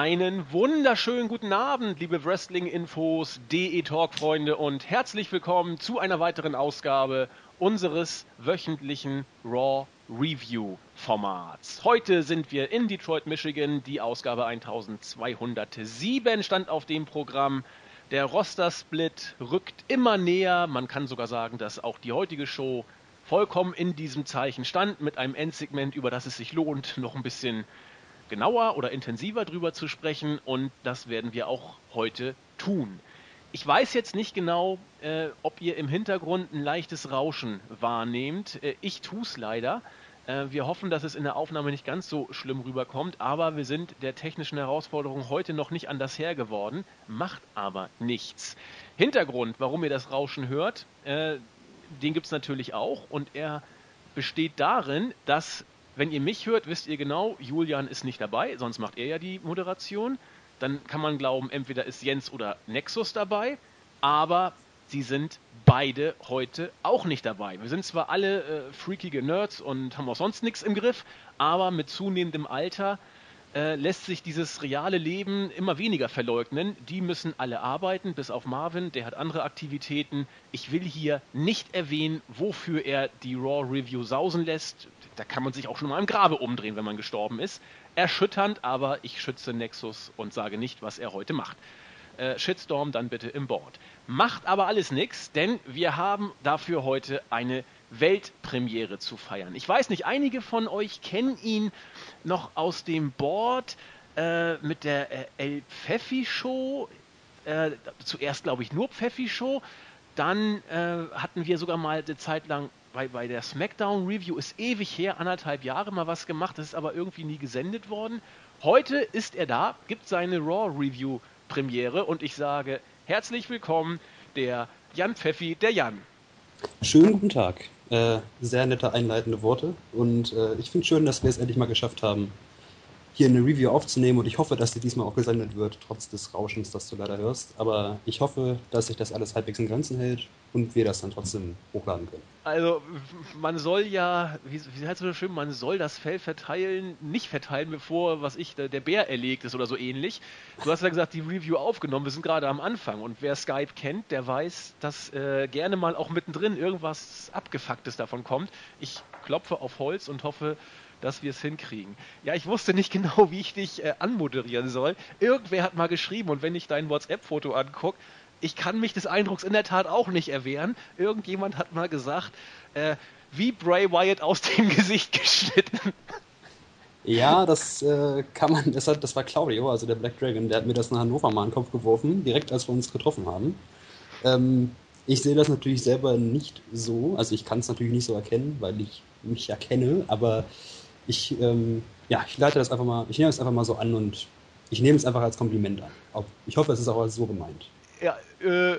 Einen wunderschönen guten Abend, liebe Wrestling-Infos, DE-Talk-Freunde und herzlich willkommen zu einer weiteren Ausgabe unseres wöchentlichen Raw Review Formats. Heute sind wir in Detroit, Michigan. Die Ausgabe 1207 stand auf dem Programm. Der Roster-Split rückt immer näher. Man kann sogar sagen, dass auch die heutige Show vollkommen in diesem Zeichen stand, mit einem Endsegment, über das es sich lohnt, noch ein bisschen genauer oder intensiver drüber zu sprechen. Und das werden wir auch heute tun. Ich weiß jetzt nicht genau, äh, ob ihr im Hintergrund ein leichtes Rauschen wahrnehmt. Äh, ich tue es leider. Äh, wir hoffen, dass es in der Aufnahme nicht ganz so schlimm rüberkommt, aber wir sind der technischen Herausforderung heute noch nicht anders Herr geworden, macht aber nichts. Hintergrund, warum ihr das Rauschen hört, äh, den gibt es natürlich auch und er besteht darin, dass, wenn ihr mich hört, wisst ihr genau, Julian ist nicht dabei, sonst macht er ja die Moderation dann kann man glauben, entweder ist Jens oder Nexus dabei, aber sie sind beide heute auch nicht dabei. Wir sind zwar alle äh, freakige Nerds und haben auch sonst nichts im Griff, aber mit zunehmendem Alter äh, lässt sich dieses reale Leben immer weniger verleugnen. Die müssen alle arbeiten, bis auf Marvin, der hat andere Aktivitäten. Ich will hier nicht erwähnen, wofür er die Raw Review sausen lässt. Da kann man sich auch schon mal im Grabe umdrehen, wenn man gestorben ist erschütternd, aber ich schütze Nexus und sage nicht, was er heute macht. Äh, Shitstorm dann bitte im Board. Macht aber alles nichts, denn wir haben dafür heute eine Weltpremiere zu feiern. Ich weiß nicht, einige von euch kennen ihn noch aus dem Board äh, mit der äh, El Pfeffi Show. Äh, zuerst glaube ich nur Pfeffi Show. Dann äh, hatten wir sogar mal eine Zeit lang bei, bei der SmackDown Review ist ewig her, anderthalb Jahre mal was gemacht, das ist aber irgendwie nie gesendet worden. Heute ist er da, gibt seine Raw Review Premiere und ich sage herzlich willkommen, der Jan Pfeffi, der Jan. Schönen guten Tag. Äh, sehr nette einleitende Worte und äh, ich finde schön, dass wir es endlich mal geschafft haben, hier eine Review aufzunehmen und ich hoffe, dass sie diesmal auch gesendet wird, trotz des Rauschens, das du leider hörst. Aber ich hoffe, dass sich das alles halbwegs in Grenzen hält und wir das dann trotzdem hochladen können. Also man soll ja, wie, wie heißt es so schön, man soll das Fell verteilen, nicht verteilen, bevor, was ich, der, der Bär erlegt ist oder so ähnlich. Du hast ja gesagt, die Review aufgenommen, wir sind gerade am Anfang und wer Skype kennt, der weiß, dass äh, gerne mal auch mittendrin irgendwas Abgefucktes davon kommt. Ich klopfe auf Holz und hoffe, dass wir es hinkriegen. Ja, ich wusste nicht genau, wie ich dich äh, anmoderieren soll. Irgendwer hat mal geschrieben und wenn ich dein WhatsApp-Foto angucke, ich kann mich des Eindrucks in der Tat auch nicht erwehren. Irgendjemand hat mal gesagt, äh, wie Bray Wyatt aus dem Gesicht geschnitten. Ja, das äh, kann man, das, hat, das war Claudio, also der Black Dragon, der hat mir das in Hannover mal in den Kopf geworfen, direkt als wir uns getroffen haben. Ähm, ich sehe das natürlich selber nicht so, also ich kann es natürlich nicht so erkennen, weil ich mich erkenne, aber ich, ähm, ja, ich leite das einfach mal, ich nehme es einfach mal so an und ich nehme es einfach als Kompliment an. Ich hoffe, es ist auch so gemeint. Ja, äh,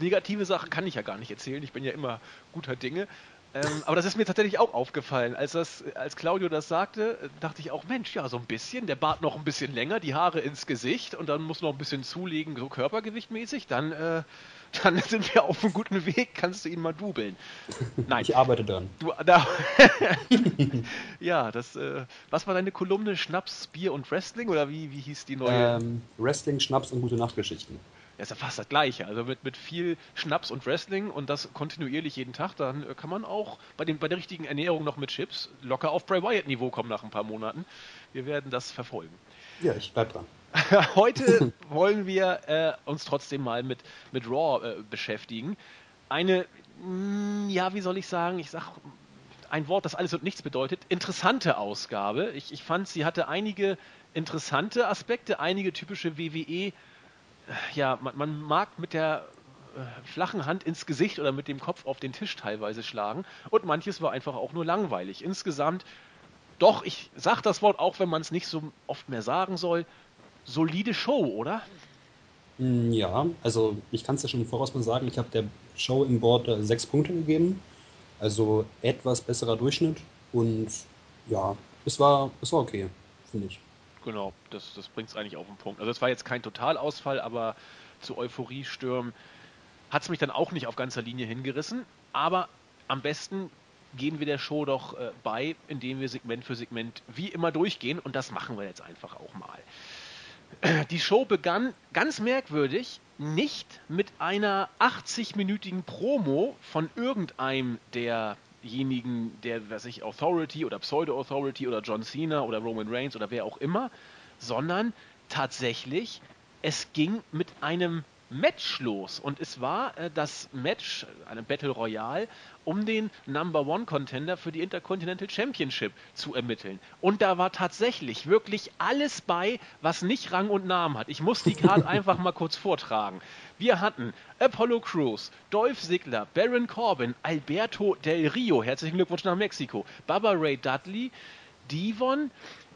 negative Sachen kann ich ja gar nicht erzählen. Ich bin ja immer guter Dinge. Ähm, aber das ist mir tatsächlich auch aufgefallen. Als, das, als Claudio das sagte, dachte ich auch, Mensch, ja, so ein bisschen. Der Bart noch ein bisschen länger, die Haare ins Gesicht und dann muss noch ein bisschen zulegen, so körpergewichtmäßig. Dann äh, dann sind wir auf einem guten Weg, kannst du ihn mal dubeln. Nein. Ich arbeite dann. Du, da, ja, das, äh, was war deine Kolumne? Schnaps, Bier und Wrestling? Oder wie, wie hieß die neue? Ähm, Wrestling, Schnaps und gute Nachtgeschichten. Das ist ja fast das Gleiche. Also mit, mit viel Schnaps und Wrestling und das kontinuierlich jeden Tag, dann äh, kann man auch bei, den, bei der richtigen Ernährung noch mit Chips locker auf Bray Wyatt-Niveau kommen nach ein paar Monaten. Wir werden das verfolgen. Ja, ich bleib dran. Heute wollen wir äh, uns trotzdem mal mit, mit Raw äh, beschäftigen. Eine, mh, mm, ja, wie soll ich sagen, ich sag ein Wort, das alles und nichts bedeutet, interessante Ausgabe. Ich, ich fand, sie hatte einige interessante Aspekte, einige typische WWE. Äh, ja, man, man mag mit der äh, flachen Hand ins Gesicht oder mit dem Kopf auf den Tisch teilweise schlagen. Und manches war einfach auch nur langweilig. Insgesamt, doch, ich sag das Wort auch, wenn man es nicht so oft mehr sagen soll, solide Show, oder? Mm, ja, also ich kann es ja schon im Voraus mal sagen, ich habe der Show im Board äh, sechs Punkte gegeben. Also etwas besserer Durchschnitt und ja, es war, es war okay, finde ich. Genau, das, das bringt es eigentlich auf den Punkt. Also es war jetzt kein Totalausfall, aber zu Euphoriestürmen hat es mich dann auch nicht auf ganzer Linie hingerissen. Aber am besten gehen wir der Show doch äh, bei, indem wir Segment für Segment wie immer durchgehen und das machen wir jetzt einfach auch mal. Die Show begann ganz merkwürdig, nicht mit einer 80-minütigen Promo von irgendeinem derjenigen, der, was ich, Authority oder Pseudo-Authority oder John Cena oder Roman Reigns oder wer auch immer, sondern tatsächlich, es ging mit einem Match los. Und es war äh, das Match, eine Battle Royale, um den Number One Contender für die Intercontinental Championship zu ermitteln. Und da war tatsächlich wirklich alles bei, was nicht Rang und Namen hat. Ich muss die Karte einfach mal kurz vortragen. Wir hatten Apollo Crews, Dolph Ziggler, Baron Corbin, Alberto Del Rio, herzlichen Glückwunsch nach Mexiko, Baba Ray Dudley, Devon,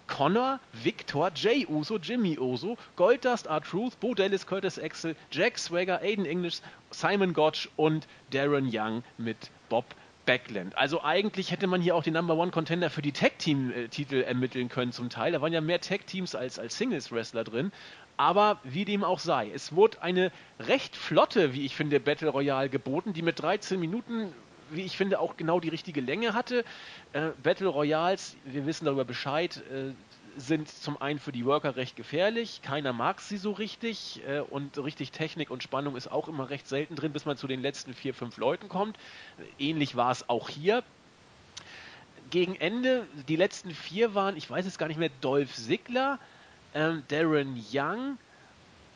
Connor, Victor, Jay Uso, Jimmy Uso, Goldust, R-Truth, Bo Dallas, Curtis Axel, Jack Swagger, Aiden English, Simon Gotch und Darren Young mit Bob Backland. Also eigentlich hätte man hier auch den Number One Contender für die Tag Team Titel ermitteln können zum Teil. Da waren ja mehr Tag Teams als, als Singles Wrestler drin. Aber wie dem auch sei, es wurde eine recht flotte, wie ich finde, Battle Royale geboten, die mit 13 Minuten wie ich finde, auch genau die richtige Länge hatte. Äh, Battle Royals, wir wissen darüber Bescheid, äh, sind zum einen für die Worker recht gefährlich. Keiner mag sie so richtig äh, und richtig Technik und Spannung ist auch immer recht selten drin, bis man zu den letzten vier, fünf Leuten kommt. Ähnlich war es auch hier. Gegen Ende, die letzten vier waren, ich weiß es gar nicht mehr, Dolph Ziggler, ähm, Darren Young,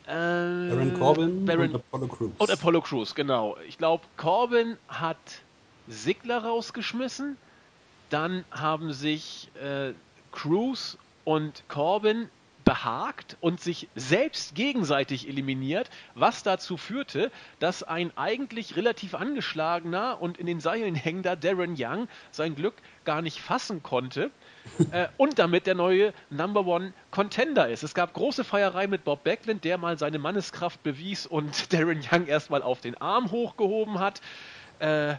ähm, Baron Corbin Baron, und Apollo Crews. Und Apollo Crews, genau. Ich glaube, Corbin hat Sigler rausgeschmissen. Dann haben sich äh, Cruz und Corbin behagt und sich selbst gegenseitig eliminiert, was dazu führte, dass ein eigentlich relativ angeschlagener und in den Seilen hängender Darren Young sein Glück gar nicht fassen konnte äh, und damit der neue Number One Contender ist. Es gab große Feierei mit Bob Backlund, der mal seine Manneskraft bewies und Darren Young erstmal auf den Arm hochgehoben hat. Äh,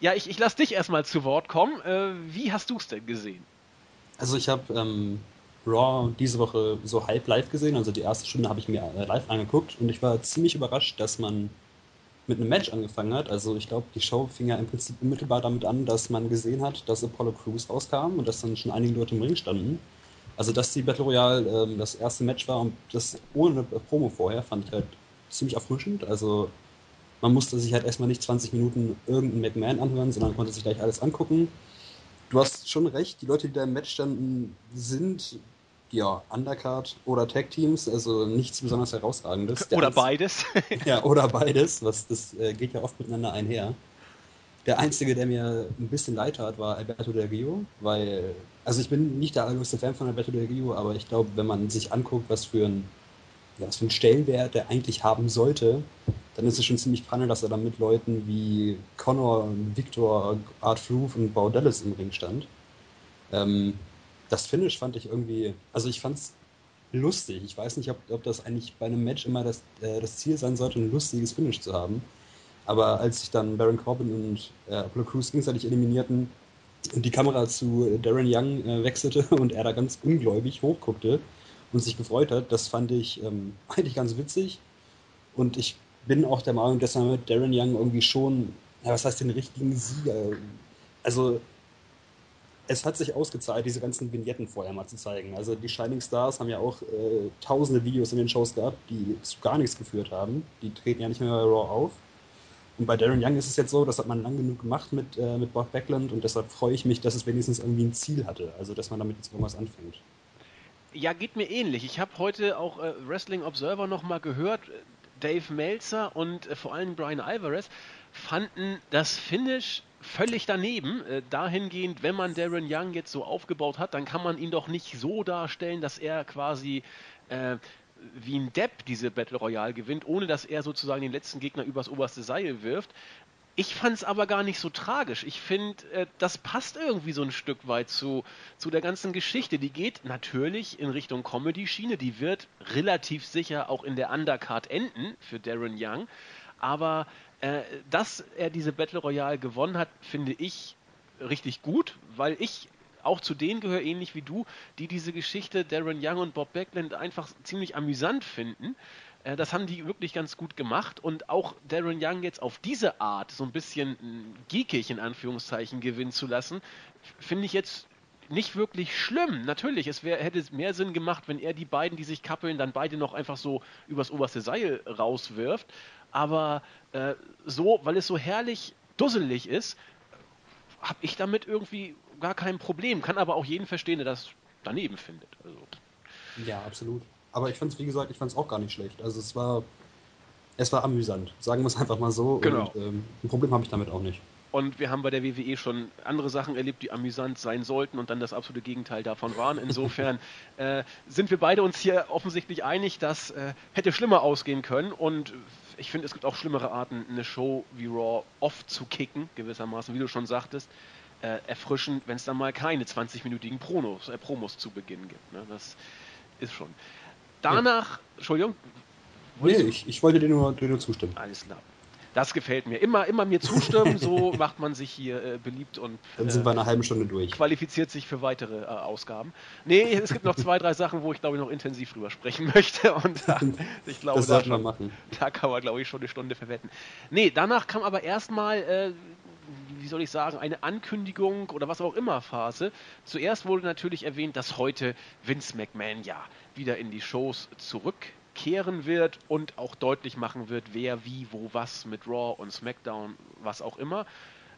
ja, ich, ich lasse dich erstmal zu Wort kommen. Äh, wie hast du es denn gesehen? Also ich habe ähm, Raw diese Woche so halb live gesehen. Also die erste Stunde habe ich mir äh, live angeguckt und ich war ziemlich überrascht, dass man mit einem Match angefangen hat. Also ich glaube, die Show fing ja im Prinzip unmittelbar damit an, dass man gesehen hat, dass Apollo Crews rauskam und dass dann schon einige Leute im Ring standen. Also dass die Battle Royale ähm, das erste Match war und das ohne Promo vorher, fand ich halt ziemlich erfrischend. Also man musste sich halt erstmal nicht 20 Minuten irgendeinen McMahon anhören, sondern konnte sich gleich alles angucken. Du hast schon recht, die Leute, die da im Match standen, sind ja Undercard oder Tag Teams, also nichts besonders herausragendes. Der oder beides. ja, oder beides, was das äh, geht ja oft miteinander einher. Der einzige, der mir ein bisschen leid tat, war Alberto Del Rio, weil, also ich bin nicht der allergrößte Fan von Alberto Del Rio, aber ich glaube, wenn man sich anguckt, was für ein was für einen Stellenwert der eigentlich haben sollte, dann ist es schon ziemlich panne, dass er dann mit Leuten wie Connor, Victor, Art Fruth und Bo Dallas im Ring stand. Ähm, das Finish fand ich irgendwie, also ich fand es lustig. Ich weiß nicht, ob, ob, das eigentlich bei einem Match immer das, äh, das Ziel sein sollte, ein lustiges Finish zu haben. Aber als sich dann Baron Corbin und äh, Apollo Crews gegenseitig eliminierten und die Kamera zu Darren Young äh, wechselte und er da ganz ungläubig hochguckte, und sich gefreut hat. Das fand ich ähm, eigentlich ganz witzig. Und ich bin auch der Meinung, dass er mit Darren Young irgendwie schon, ja, was heißt den richtigen Sieger? Also, es hat sich ausgezahlt, diese ganzen Vignetten vorher mal zu zeigen. Also, die Shining Stars haben ja auch äh, tausende Videos in den Shows gehabt, die zu gar nichts geführt haben. Die treten ja nicht mehr bei Raw auf. Und bei Darren Young ist es jetzt so, das hat man lang genug gemacht mit, äh, mit Bob Backlund und deshalb freue ich mich, dass es wenigstens irgendwie ein Ziel hatte. Also, dass man damit jetzt irgendwas anfängt. Ja, geht mir ähnlich. Ich habe heute auch äh, Wrestling Observer nochmal gehört. Dave Meltzer und äh, vor allem Brian Alvarez fanden das Finish völlig daneben. Äh, dahingehend, wenn man Darren Young jetzt so aufgebaut hat, dann kann man ihn doch nicht so darstellen, dass er quasi äh, wie ein Depp diese Battle Royale gewinnt, ohne dass er sozusagen den letzten Gegner übers oberste Seil wirft. Ich fand es aber gar nicht so tragisch. Ich finde, äh, das passt irgendwie so ein Stück weit zu, zu der ganzen Geschichte. Die geht natürlich in Richtung Comedy-Schiene. Die wird relativ sicher auch in der Undercard enden für Darren Young. Aber äh, dass er diese Battle Royale gewonnen hat, finde ich richtig gut, weil ich auch zu denen gehöre, ähnlich wie du, die diese Geschichte Darren Young und Bob Backlund einfach ziemlich amüsant finden. Äh, das haben die wirklich ganz gut gemacht und auch Darren Young jetzt auf diese Art so ein bisschen geekig in Anführungszeichen gewinnen zu lassen, finde ich jetzt nicht wirklich schlimm. Natürlich, es wär, hätte mehr Sinn gemacht, wenn er die beiden, die sich kappeln, dann beide noch einfach so übers oberste Seil rauswirft. Aber äh, so, weil es so herrlich dusselig ist, habe ich damit irgendwie gar kein Problem. Kann aber auch jeden verstehen, der das daneben findet. Also. Ja, absolut. Aber ich fand es, wie gesagt, ich fand es auch gar nicht schlecht. Also es war, es war amüsant. Sagen wir es einfach mal so. Genau. Und, ähm, ein Problem habe ich damit auch nicht. Und wir haben bei der WWE schon andere Sachen erlebt, die amüsant sein sollten und dann das absolute Gegenteil davon waren. Insofern äh, sind wir beide uns hier offensichtlich einig, dass äh, hätte schlimmer ausgehen können. Und ich finde, es gibt auch schlimmere Arten, eine Show wie Raw off zu kicken, gewissermaßen, wie du schon sagtest. Äh, erfrischend, wenn es dann mal keine 20-minütigen Promos, äh, Promos zu Beginn gibt. Ne? Das ist schon. Danach, ja. Entschuldigung. Nee, ich, ich wollte dir nur, dir nur zustimmen. Alles klar. Das gefällt mir. Immer, immer mir zustimmen, so macht man sich hier äh, beliebt und Dann sind wir eine halbe Stunde durch. qualifiziert sich für weitere äh, Ausgaben. Nee, es gibt noch zwei, drei Sachen, wo ich glaube ich noch intensiv drüber sprechen möchte. Und da, ich glaube, das da, machen. da kann man, glaube ich, schon eine Stunde verwetten. Nee, danach kam aber erstmal, äh, wie soll ich sagen, eine Ankündigung oder was auch immer Phase. Zuerst wurde natürlich erwähnt, dass heute Vince McMahon ja wieder in die Shows zurück kehren wird und auch deutlich machen wird, wer wie, wo, was mit Raw und SmackDown, was auch immer.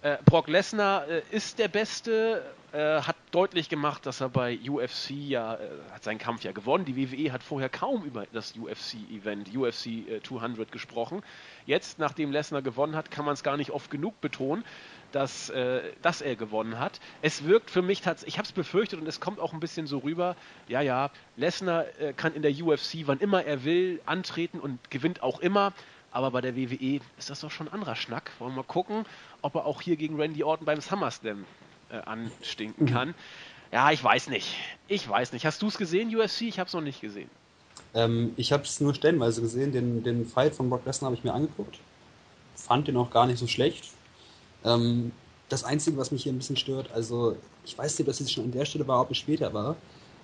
Äh, Brock Lesnar äh, ist der Beste, äh, hat deutlich gemacht, dass er bei UFC ja, äh, hat seinen Kampf ja gewonnen. Die WWE hat vorher kaum über das UFC-Event, UFC 200 äh, gesprochen. Jetzt, nachdem Lesnar gewonnen hat, kann man es gar nicht oft genug betonen dass, äh, dass er gewonnen hat. Es wirkt für mich tatsächlich, ich habe es befürchtet und es kommt auch ein bisschen so rüber, ja, ja, Lesnar äh, kann in der UFC, wann immer er will, antreten und gewinnt auch immer. Aber bei der WWE ist das doch schon ein anderer Schnack. Wollen wir mal gucken, ob er auch hier gegen Randy Orton beim SummerSlam äh, anstinken kann. Ja, ich weiß nicht. Ich weiß nicht. Hast du es gesehen, UFC? Ich habe es noch nicht gesehen. Ähm, ich habe es nur stellenweise gesehen. Den, den Fight von Brock Lesnar habe ich mir angeguckt. Fand den auch gar nicht so schlecht. Ähm, das Einzige, was mich hier ein bisschen stört, also ich weiß nicht, ob das jetzt schon an der Stelle war, ob es später war.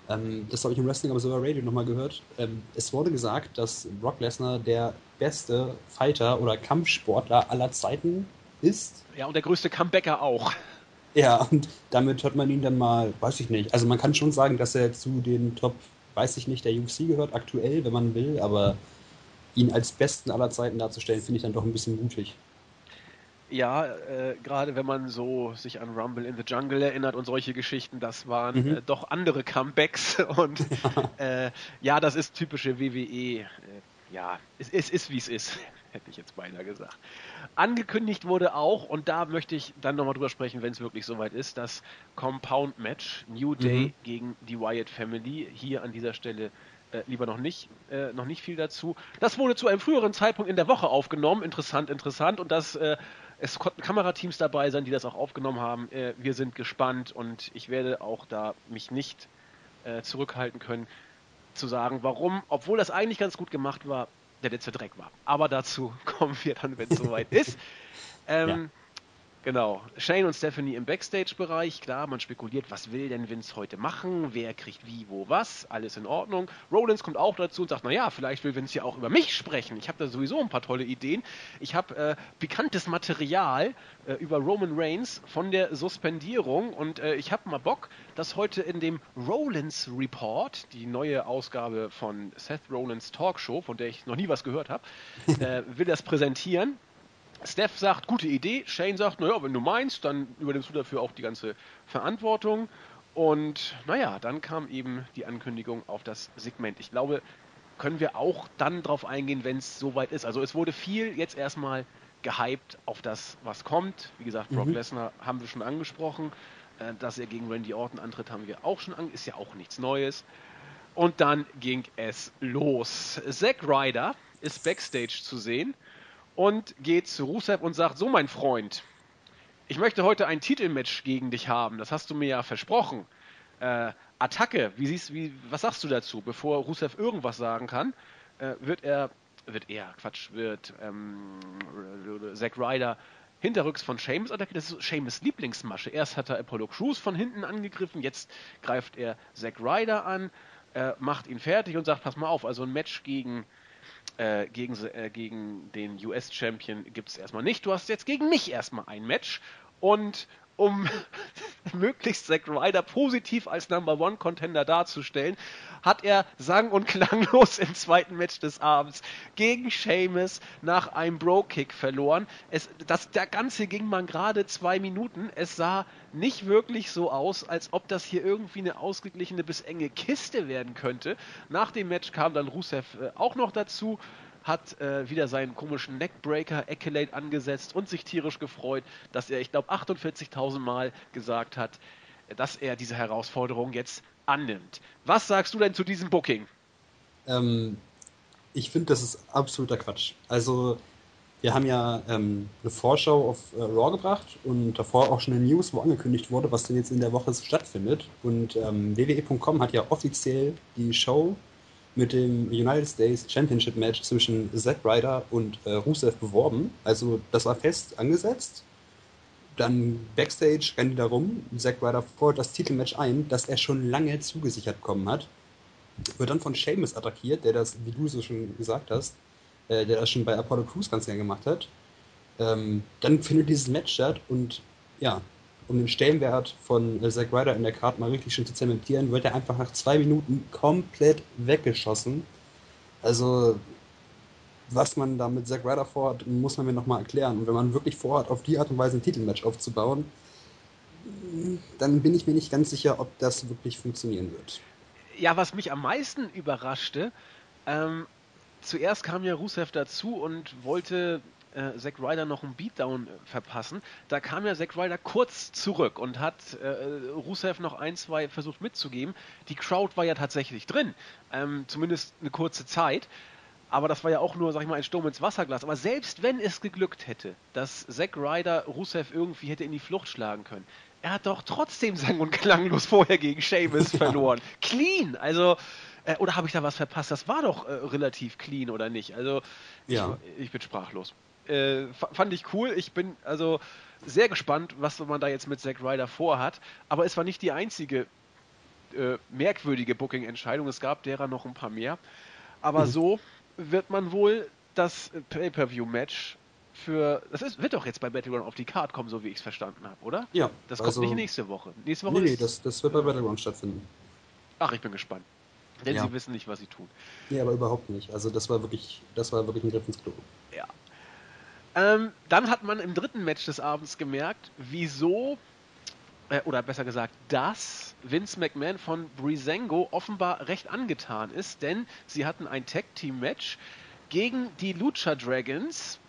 Ähm, das habe ich im Wrestling aber sogar Radio nochmal gehört. Ähm, es wurde gesagt, dass Brock Lesnar der beste Fighter oder Kampfsportler aller Zeiten ist. Ja, und der größte Comebacker auch. Ja, und damit hat man ihn dann mal, weiß ich nicht. Also man kann schon sagen, dass er zu den Top, weiß ich nicht, der UFC gehört, aktuell, wenn man will, aber ihn als besten aller Zeiten darzustellen, finde ich dann doch ein bisschen mutig. Ja, äh, gerade wenn man so sich an Rumble in the Jungle erinnert und solche Geschichten, das waren mhm. äh, doch andere Comebacks und äh, ja, das ist typische WWE. Äh, ja, es, es ist wie es ist, hätte ich jetzt beinahe gesagt. Angekündigt wurde auch, und da möchte ich dann nochmal drüber sprechen, wenn es wirklich soweit ist, das Compound Match New Day mhm. gegen die Wyatt Family. Hier an dieser Stelle äh, lieber noch nicht, äh, noch nicht viel dazu. Das wurde zu einem früheren Zeitpunkt in der Woche aufgenommen. Interessant, interessant. Und das äh, es konnten Kamerateams dabei sein, die das auch aufgenommen haben. Äh, wir sind gespannt und ich werde auch da mich nicht äh, zurückhalten können, zu sagen, warum, obwohl das eigentlich ganz gut gemacht war, der letzte Dreck war. Aber dazu kommen wir dann, wenn es soweit ist. Ähm, ja. Genau. Shane und Stephanie im Backstage-Bereich. Klar, man spekuliert, was will denn Vince heute machen? Wer kriegt wie, wo, was? Alles in Ordnung. Rollins kommt auch dazu und sagt, naja, vielleicht will Vince ja auch über mich sprechen. Ich habe da sowieso ein paar tolle Ideen. Ich habe äh, pikantes Material äh, über Roman Reigns von der Suspendierung und äh, ich habe mal Bock, das heute in dem Rollins Report, die neue Ausgabe von Seth Rollins Talkshow, von der ich noch nie was gehört habe, äh, will das präsentieren. Steph sagt, gute Idee. Shane sagt, naja, wenn du meinst, dann übernimmst du dafür auch die ganze Verantwortung. Und naja, dann kam eben die Ankündigung auf das Segment. Ich glaube, können wir auch dann drauf eingehen, wenn es soweit ist. Also es wurde viel jetzt erstmal gehypt auf das, was kommt. Wie gesagt, Brock mhm. Lesnar haben wir schon angesprochen. Äh, dass er gegen Randy Orton antritt, haben wir auch schon angesprochen. Ist ja auch nichts Neues. Und dann ging es los. Zack Ryder ist backstage zu sehen und geht zu Rusev und sagt, so mein Freund, ich möchte heute ein Titelmatch gegen dich haben, das hast du mir ja versprochen. Äh, Attacke, wie siehst, wie, was sagst du dazu? Bevor Rusev irgendwas sagen kann, äh, wird er, wird er, Quatsch, wird ähm, Zack Ryder hinterrücks von Seamus attackiert. Das ist Seamus Lieblingsmasche. Erst hat er Apollo Crews von hinten angegriffen, jetzt greift er Zack Ryder an, äh, macht ihn fertig und sagt, pass mal auf, also ein Match gegen äh, gegen, äh, gegen den US-Champion gibt es erstmal nicht. Du hast jetzt gegen mich erstmal ein Match. Und um möglichst Zack Ryder positiv als Number One Contender darzustellen, hat er sang- und klanglos im zweiten Match des Abends gegen Sheamus nach einem Bro-Kick verloren. Es, das, der Ganze ging man gerade zwei Minuten. Es sah nicht wirklich so aus, als ob das hier irgendwie eine ausgeglichene bis enge Kiste werden könnte. Nach dem Match kam dann Rusev äh, auch noch dazu hat äh, wieder seinen komischen Neckbreaker Accolade angesetzt und sich tierisch gefreut, dass er, ich glaube, 48.000 Mal gesagt hat, dass er diese Herausforderung jetzt annimmt. Was sagst du denn zu diesem Booking? Ähm, ich finde, das ist absoluter Quatsch. Also, wir haben ja ähm, eine Vorschau auf äh, Raw gebracht und davor auch schon eine News, wo angekündigt wurde, was denn jetzt in der Woche stattfindet. Und ähm, WWE.com hat ja offiziell die Show mit dem United States Championship Match zwischen Zack Ryder und äh, Rusev beworben. Also das war fest angesetzt. Dann Backstage rennen die da rum. Zack Ryder fordert das Titelmatch ein, das er schon lange zugesichert bekommen hat. Wird dann von Sheamus attackiert, der das, wie du so schon gesagt hast, äh, der das schon bei Apollo Crews ganz gerne gemacht hat. Ähm, dann findet dieses Match statt und ja, um den Stellenwert von äh, Zack Ryder in der Karte mal richtig schön zu zementieren, wird er einfach nach zwei Minuten komplett weggeschossen. Also, was man da mit Zack Ryder vorhat, muss man mir nochmal erklären. Und wenn man wirklich vorhat, auf die Art und Weise ein Titelmatch aufzubauen, dann bin ich mir nicht ganz sicher, ob das wirklich funktionieren wird. Ja, was mich am meisten überraschte, ähm, zuerst kam ja Rusev dazu und wollte äh, Zack Ryder noch einen Beatdown äh, verpassen. Da kam ja Zack Ryder kurz zurück und hat äh, Rusev noch ein, zwei versucht mitzugeben. Die Crowd war ja tatsächlich drin, ähm, zumindest eine kurze Zeit. Aber das war ja auch nur, sag ich mal, ein Sturm ins Wasserglas. Aber selbst wenn es geglückt hätte, dass Zack Ryder Rusev irgendwie hätte in die Flucht schlagen können, er hat doch trotzdem sang- und klanglos vorher gegen Sheamus verloren. Clean! Also, äh, oder habe ich da was verpasst? Das war doch äh, relativ clean, oder nicht? Also, ja. ich, ich bin sprachlos äh, fand ich cool. Ich bin also sehr gespannt, was man da jetzt mit Zack Ryder vorhat. Aber es war nicht die einzige äh, merkwürdige Booking-Entscheidung. Es gab derer noch ein paar mehr. Aber mhm. so wird man wohl das Pay-Per-View-Match für. Das ist, wird doch jetzt bei Battleground auf die Card kommen, so wie ich es verstanden habe, oder? Ja. Das kommt also, nicht nächste Woche. Nächste Woche nee, nee, das, das wird bei Battleground stattfinden. Ach, ich bin gespannt. Denn ja. sie wissen nicht, was sie tun. Nee, aber überhaupt nicht. Also das war wirklich, das war wirklich ein Griff ins Klo. Ja. Ähm, dann hat man im dritten Match des Abends gemerkt, wieso, äh, oder besser gesagt, dass Vince McMahon von Breezango offenbar recht angetan ist, denn sie hatten ein Tag-Team-Match gegen die Lucha Dragons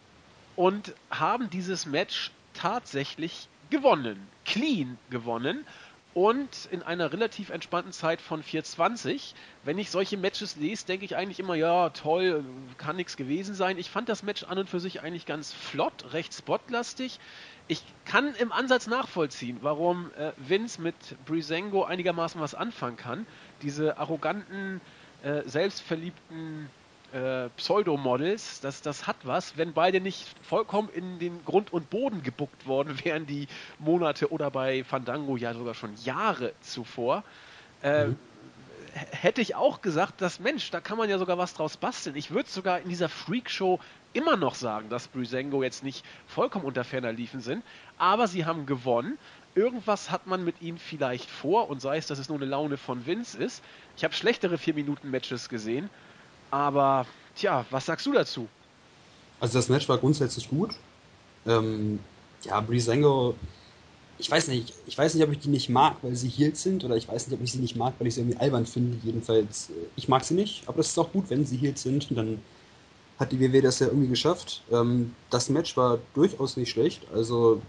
und haben dieses Match tatsächlich gewonnen. Clean gewonnen und in einer relativ entspannten Zeit von 4,20. Wenn ich solche Matches lese, denke ich eigentlich immer, ja, toll, kann nichts gewesen sein. Ich fand das Match an und für sich eigentlich ganz flott, recht spotlastig. Ich kann im Ansatz nachvollziehen, warum äh, Vince mit Brisengo einigermaßen was anfangen kann. Diese arroganten, äh, selbstverliebten äh, Pseudo-Models, das, das hat was. Wenn beide nicht vollkommen in den Grund und Boden gebuckt worden wären, die Monate oder bei Fandango ja sogar schon Jahre zuvor, äh, mhm. hätte ich auch gesagt, dass Mensch, da kann man ja sogar was draus basteln. Ich würde sogar in dieser Freakshow immer noch sagen, dass Brisengo jetzt nicht vollkommen unter ferner liefen sind, aber sie haben gewonnen. Irgendwas hat man mit ihnen vielleicht vor und sei es, dass es nur eine Laune von Vince ist. Ich habe schlechtere 4-Minuten-Matches gesehen aber, tja, was sagst du dazu? Also das Match war grundsätzlich gut. Ähm, ja, Breezango, ich weiß nicht, ich weiß nicht, ob ich die nicht mag, weil sie Heels sind, oder ich weiß nicht, ob ich sie nicht mag, weil ich sie irgendwie albern finde. Jedenfalls, äh, ich mag sie nicht, aber das ist auch gut, wenn sie Heels sind. Dann hat die WW das ja irgendwie geschafft. Ähm, das Match war durchaus nicht schlecht. Also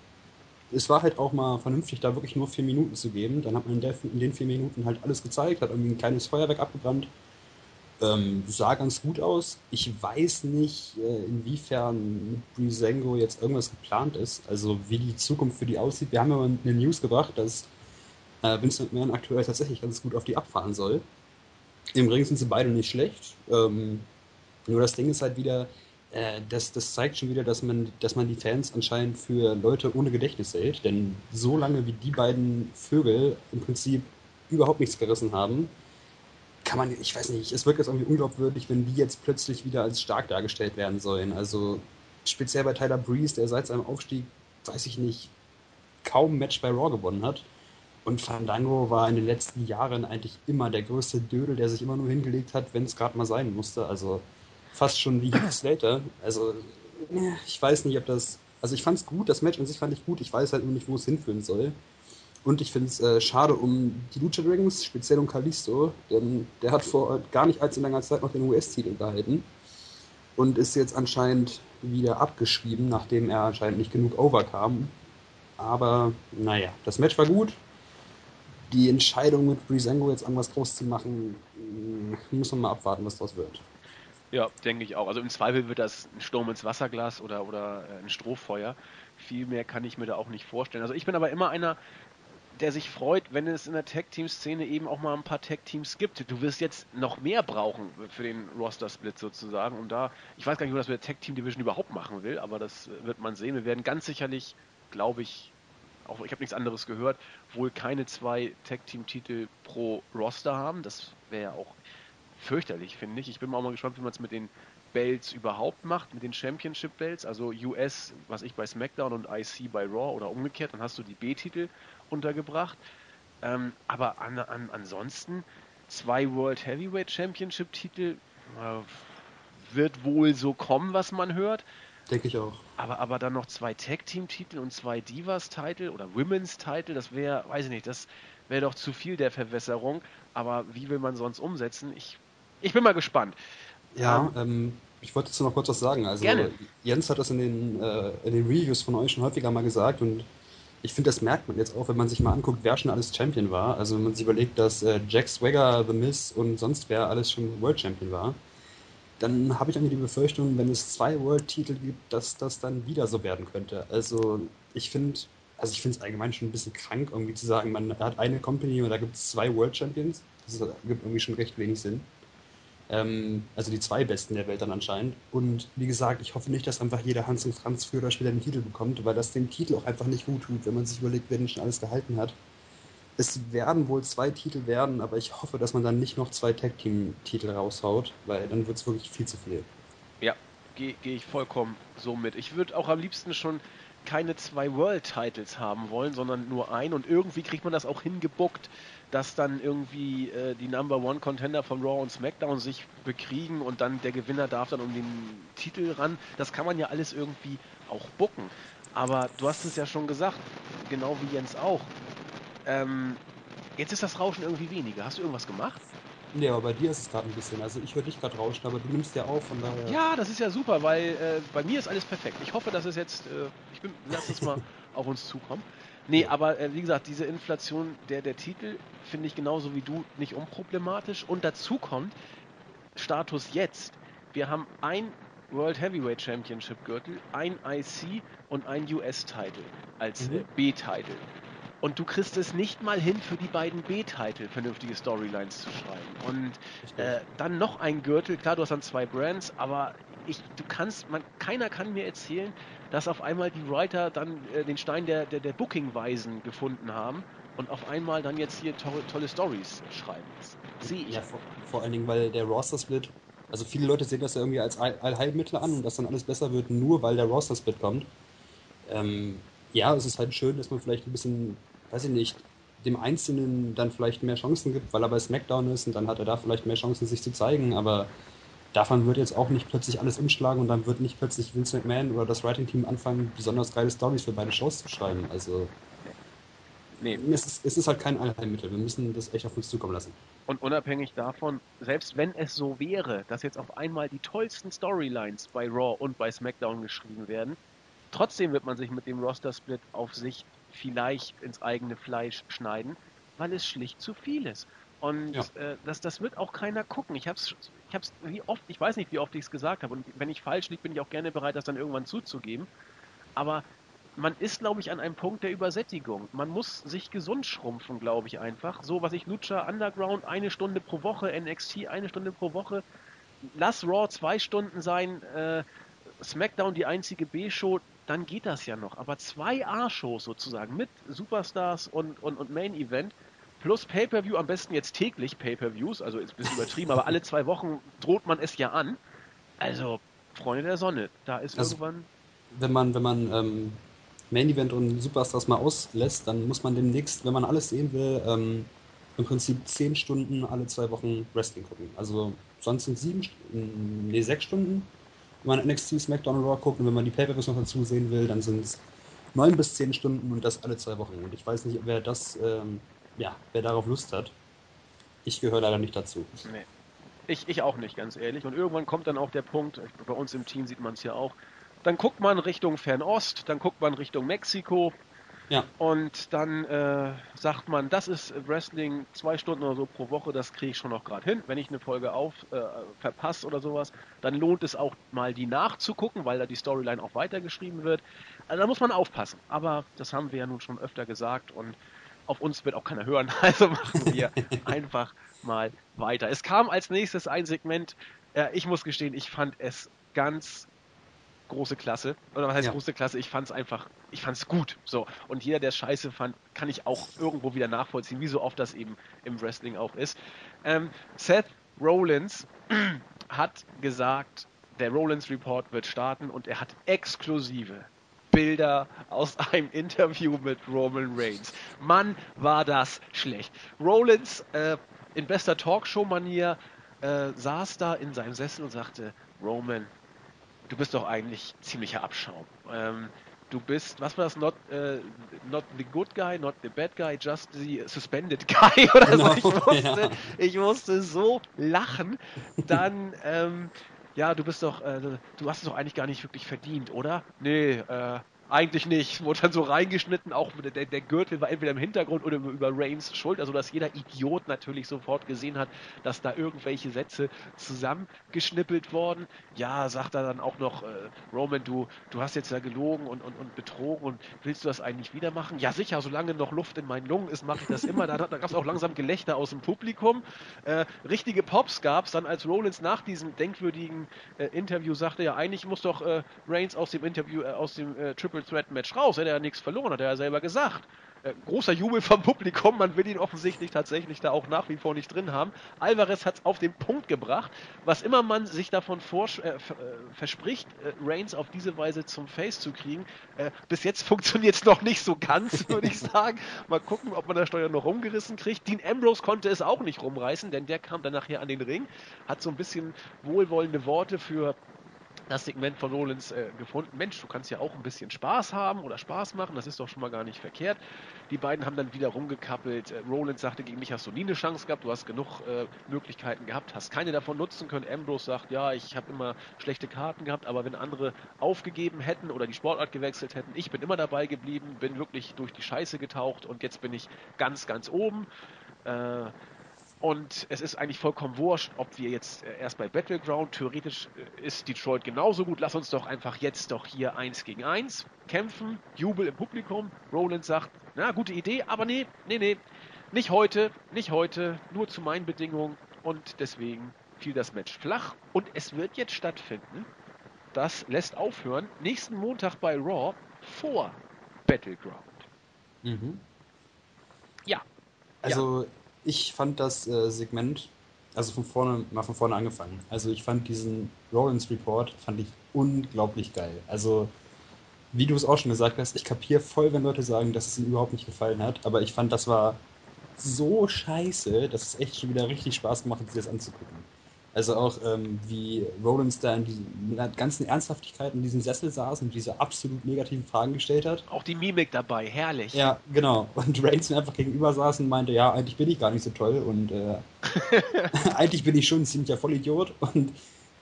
es war halt auch mal vernünftig, da wirklich nur vier Minuten zu geben. Dann hat man in, der, in den vier Minuten halt alles gezeigt, hat irgendwie ein kleines Feuerwerk abgebrannt. Ähm, sah ganz gut aus. Ich weiß nicht, äh, inwiefern mit Brisengo jetzt irgendwas geplant ist, also wie die Zukunft für die aussieht. Wir haben ja mal eine News gebracht, dass äh, Vincent McMahon aktuell tatsächlich ganz gut auf die abfahren soll. Im Ring sind sie beide nicht schlecht. Ähm, nur das Ding ist halt wieder, äh, das, das zeigt schon wieder, dass man, dass man die Fans anscheinend für Leute ohne Gedächtnis hält. Denn so lange wie die beiden Vögel im Prinzip überhaupt nichts gerissen haben, kann man, ich weiß nicht, es wirkt jetzt irgendwie unglaubwürdig, wenn die jetzt plötzlich wieder als stark dargestellt werden sollen. Also speziell bei Tyler Breeze, der seit seinem Aufstieg, weiß ich nicht, kaum Match bei Raw gewonnen hat. Und Fandango war in den letzten Jahren eigentlich immer der größte Dödel, der sich immer nur hingelegt hat, wenn es gerade mal sein musste. Also fast schon wie Heath Slater. Also ich weiß nicht, ob das. Also ich fand es gut, das Match an sich fand ich gut. Ich weiß halt nur nicht, wo es hinführen soll. Und ich finde es äh, schade um die Lucha Dragons, speziell um Kalisto, denn der hat vor gar nicht allzu langer Zeit noch den US-Titel gehalten und ist jetzt anscheinend wieder abgeschrieben, nachdem er anscheinend nicht genug overkam. Aber naja, das Match war gut, die Entscheidung mit Brisango jetzt irgendwas groß zu machen, hm, muss man mal abwarten, was daraus wird. Ja, denke ich auch. Also im Zweifel wird das ein Sturm ins Wasserglas oder, oder äh, ein Strohfeuer. Viel mehr kann ich mir da auch nicht vorstellen. Also ich bin aber immer einer, der sich freut, wenn es in der Tag-Team-Szene eben auch mal ein paar Tag-Teams gibt. Du wirst jetzt noch mehr brauchen für den Roster-Split sozusagen. Und da, ich weiß gar nicht, was wir der Tag-Team-Division überhaupt machen will, aber das wird man sehen. Wir werden ganz sicherlich, glaube ich, auch ich habe nichts anderes gehört, wohl keine zwei Tag-Team-Titel pro Roster haben. Das wäre ja auch fürchterlich, finde ich. Ich bin auch mal gespannt, wie man es mit den Belts überhaupt macht, mit den Championship Belts, also US, was ich bei SmackDown und IC bei Raw oder umgekehrt, dann hast du die B-Titel untergebracht. Ähm, aber an, an, ansonsten zwei World Heavyweight Championship Titel äh, wird wohl so kommen, was man hört. Denke ich auch. Aber, aber dann noch zwei Tag-Team-Titel und zwei Divas-Titel oder Women's-Titel, das wäre, weiß ich nicht, das wäre doch zu viel der Verwässerung. Aber wie will man sonst umsetzen? Ich, ich bin mal gespannt. Ja, ähm, ähm, ich wollte dazu noch kurz was sagen. Also gerne. Jens hat das in den, äh, in den Reviews von euch schon häufiger mal gesagt und ich finde, das merkt man jetzt auch, wenn man sich mal anguckt, wer schon alles Champion war. Also wenn man sich überlegt, dass äh, Jack Swagger, The Miz und sonst wer alles schon World Champion war dann habe ich irgendwie die Befürchtung, wenn es zwei World-Titel gibt, dass das dann wieder so werden könnte. Also ich finde, also ich finde es allgemein schon ein bisschen krank, irgendwie zu sagen, man hat eine Company und da gibt es zwei World Champions. Das gibt irgendwie schon recht wenig Sinn. Ähm, also die zwei Besten der Welt dann anscheinend. Und wie gesagt, ich hoffe nicht, dass einfach jeder Hans und Franz früher oder später den Titel bekommt, weil das dem Titel auch einfach nicht gut tut, wenn man sich überlegt, wer den schon alles gehalten hat. Es werden wohl zwei Titel werden, aber ich hoffe, dass man dann nicht noch zwei Tag-Team-Titel raushaut, weil dann wird es wirklich viel zu viel. Ja, gehe geh ich vollkommen so mit. Ich würde auch am liebsten schon keine zwei World-Titles haben wollen, sondern nur ein. Und irgendwie kriegt man das auch hingebuckt, dass dann irgendwie äh, die Number One Contender von Raw und SmackDown sich bekriegen und dann der Gewinner darf dann um den Titel ran. Das kann man ja alles irgendwie auch bucken. Aber du hast es ja schon gesagt, genau wie Jens auch. Ähm, jetzt ist das Rauschen irgendwie weniger. Hast du irgendwas gemacht? Nee, aber bei dir ist es gerade ein bisschen. Also ich höre dich gerade rauschen, aber du nimmst ja auf, von daher. Ja, das ist ja super, weil äh, bei mir ist alles perfekt. Ich hoffe, dass es jetzt. Äh, ich bin, lass es mal auf uns zukommen. Nee, aber äh, wie gesagt, diese Inflation der, der Titel finde ich genauso wie du nicht unproblematisch. Und dazu kommt, Status jetzt. Wir haben ein World Heavyweight Championship Gürtel, ein IC und ein US-Title als mhm. Äh, B-Title. Und du kriegst es nicht mal hin, für die beiden B-Titel vernünftige Storylines zu schreiben. Und äh, dann noch ein Gürtel, klar, du hast dann zwei Brands, aber ich, du kannst, man, keiner kann mir erzählen, dass auf einmal die Writer dann äh, den Stein der, der, der Booking-Weisen gefunden haben und auf einmal dann jetzt hier to tolle Stories schreiben. sehe ich. Ja, vor, vor, allen Dingen, weil der Roster-Split, also viele Leute sehen das ja irgendwie als Allheilmittel an und dass dann alles besser wird, nur weil der Roster-Split kommt. Ähm, ja, es ist halt schön, dass man vielleicht ein bisschen, weiß ich nicht, dem Einzelnen dann vielleicht mehr Chancen gibt, weil er bei SmackDown ist und dann hat er da vielleicht mehr Chancen, sich zu zeigen, aber davon wird jetzt auch nicht plötzlich alles umschlagen und dann wird nicht plötzlich Vince McMahon oder das Writing-Team anfangen, besonders geile Stories für beide Shows zu schreiben. Also nee. es, ist, es ist halt kein Allheilmittel. Wir müssen das echt auf uns zukommen lassen. Und unabhängig davon, selbst wenn es so wäre, dass jetzt auf einmal die tollsten Storylines bei Raw und bei SmackDown geschrieben werden, Trotzdem wird man sich mit dem Roster-Split auf sich vielleicht ins eigene Fleisch schneiden, weil es schlicht zu viel ist. Und ja. äh, das, das wird auch keiner gucken. Ich habe es ich hab's wie oft, ich weiß nicht, wie oft ich es gesagt habe. Und wenn ich falsch liege, bin ich auch gerne bereit, das dann irgendwann zuzugeben. Aber man ist, glaube ich, an einem Punkt der Übersättigung. Man muss sich gesund schrumpfen, glaube ich einfach. So, was ich Lucha Underground eine Stunde pro Woche, NXT eine Stunde pro Woche, lass Raw zwei Stunden sein, äh, SmackDown die einzige B-Show, dann geht das ja noch. Aber zwei A-Shows sozusagen mit Superstars und, und, und Main Event plus Pay-Per-View, am besten jetzt täglich Pay-Per-Views, also ist ein bisschen übertrieben, aber alle zwei Wochen droht man es ja an. Also, Freunde der Sonne, da ist also, irgendwann. Wenn man, wenn man ähm, Main Event und Superstars mal auslässt, dann muss man demnächst, wenn man alles sehen will, ähm, im Prinzip zehn Stunden alle zwei Wochen Wrestling gucken. Also sonst sind sieben, nee, sechs Stunden, wenn man NXT, SmackDown Raw guckt und wenn man die Pay-Per-Views noch dazu sehen will, dann sind es neun bis zehn Stunden und das alle zwei Wochen. Und ich weiß nicht, wer das, ähm, ja, wer darauf Lust hat. Ich gehöre leider nicht dazu. Nee. Ich, ich auch nicht, ganz ehrlich. Und irgendwann kommt dann auch der Punkt, bei uns im Team sieht man es ja auch, dann guckt man Richtung Fernost, dann guckt man Richtung Mexiko. Ja. Und dann äh, sagt man, das ist Wrestling zwei Stunden oder so pro Woche, das kriege ich schon noch gerade hin. Wenn ich eine Folge auf äh, verpasse oder sowas, dann lohnt es auch mal die nachzugucken, weil da die Storyline auch weitergeschrieben wird. Also da muss man aufpassen. Aber das haben wir ja nun schon öfter gesagt und auf uns wird auch keiner hören. Also machen wir einfach mal weiter. Es kam als nächstes ein Segment. Äh, ich muss gestehen, ich fand es ganz große Klasse. Oder was heißt ja. große Klasse? Ich fand es einfach, ich fand es gut. So. Und jeder, der Scheiße fand, kann ich auch irgendwo wieder nachvollziehen, wie so oft das eben im Wrestling auch ist. Ähm, Seth Rollins hat gesagt, der Rollins Report wird starten und er hat exklusive Bilder aus einem Interview mit Roman Reigns. Mann, war das schlecht. Rollins äh, in bester Talkshow-Manier äh, saß da in seinem Sessel und sagte, Roman, du bist doch eigentlich ziemlicher Abschaum. Ähm, du bist, was war das, not, äh, not the good guy, not the bad guy, just the suspended guy oder genau, so. Ich musste, ja. ich musste so lachen. Dann, ähm, ja, du bist doch, äh, du hast es doch eigentlich gar nicht wirklich verdient, oder? Nee, äh, eigentlich nicht. Wurde dann so reingeschnitten, auch der, der Gürtel war entweder im Hintergrund oder über Reigns Schulter, sodass jeder Idiot natürlich sofort gesehen hat, dass da irgendwelche Sätze zusammengeschnippelt wurden. Ja, sagt er dann auch noch, äh, Roman, du, du hast jetzt ja gelogen und, und, und betrogen und willst du das eigentlich wieder machen? Ja, sicher, solange noch Luft in meinen Lungen ist, mache ich das immer. Da, da gab es auch langsam Gelächter aus dem Publikum. Äh, richtige Pops gab es dann, als Rollins nach diesem denkwürdigen äh, Interview sagte, ja, eigentlich muss doch äh, Reigns aus dem Interview, äh, aus dem äh, Triple Triple Threat Match raus. Hätte er ja nichts verloren, hat er ja selber gesagt. Äh, großer Jubel vom Publikum, man will ihn offensichtlich tatsächlich da auch nach wie vor nicht drin haben. Alvarez hat es auf den Punkt gebracht. Was immer man sich davon äh, äh, verspricht, äh, Reigns auf diese Weise zum Face zu kriegen, äh, bis jetzt funktioniert es noch nicht so ganz, würde ich sagen. Mal gucken, ob man das Steuer noch rumgerissen kriegt. Dean Ambrose konnte es auch nicht rumreißen, denn der kam dann nachher an den Ring, hat so ein bisschen wohlwollende Worte für das Segment von Rollins äh, gefunden. Mensch, du kannst ja auch ein bisschen Spaß haben oder Spaß machen, das ist doch schon mal gar nicht verkehrt. Die beiden haben dann wieder rumgekappelt. Äh, Rollins sagte, gegen mich hast du nie eine Chance gehabt, du hast genug äh, Möglichkeiten gehabt, hast keine davon nutzen können. Ambrose sagt, ja, ich habe immer schlechte Karten gehabt, aber wenn andere aufgegeben hätten oder die Sportart gewechselt hätten, ich bin immer dabei geblieben, bin wirklich durch die Scheiße getaucht und jetzt bin ich ganz, ganz oben. Äh, und es ist eigentlich vollkommen wurscht, ob wir jetzt äh, erst bei Battleground, theoretisch äh, ist Detroit genauso gut. Lass uns doch einfach jetzt doch hier eins gegen eins kämpfen. Jubel im Publikum. Roland sagt, na, gute Idee, aber nee, nee, nee. Nicht heute, nicht heute, nur zu meinen Bedingungen. Und deswegen fiel das Match flach. Und es wird jetzt stattfinden. Das lässt aufhören. Nächsten Montag bei Raw vor Battleground. Mhm. Ja. Also, ja ich fand das äh, Segment, also von vorne, mal von vorne angefangen. Also ich fand diesen Rollins Report, fand ich unglaublich geil. Also, wie du es auch schon gesagt hast, ich kapiere voll, wenn Leute sagen, dass es ihnen überhaupt nicht gefallen hat, aber ich fand, das war so scheiße, dass es echt schon wieder richtig Spaß gemacht hat, sich das anzugucken. Also auch ähm, wie Rollins da in die, mit einer ganzen Ernsthaftigkeit in diesem Sessel saß und diese absolut negativen Fragen gestellt hat. Auch die Mimik dabei, herrlich. Ja, genau. Und Reigns mir einfach gegenüber saß und meinte, ja, eigentlich bin ich gar nicht so toll und äh, eigentlich bin ich schon ein ziemlicher Vollidiot und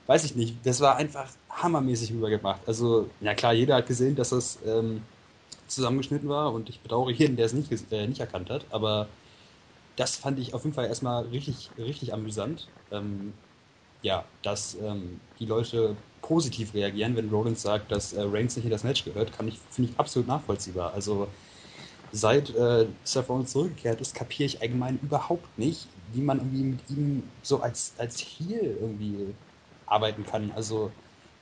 weiß ich nicht, das war einfach hammermäßig rübergebracht. Also, ja klar, jeder hat gesehen, dass das ähm, zusammengeschnitten war und ich bedauere jeden, der es nicht, äh, nicht erkannt hat, aber das fand ich auf jeden Fall erstmal richtig, richtig amüsant. Ähm, ja, dass ähm, die Leute positiv reagieren, wenn Rollins sagt, dass äh, Reigns nicht in das Match gehört, kann ich, finde ich absolut nachvollziehbar. Also seit äh, Seth Rollins zurückgekehrt ist, kapiere ich allgemein überhaupt nicht, wie man irgendwie mit ihm so als, als Heel irgendwie arbeiten kann. Also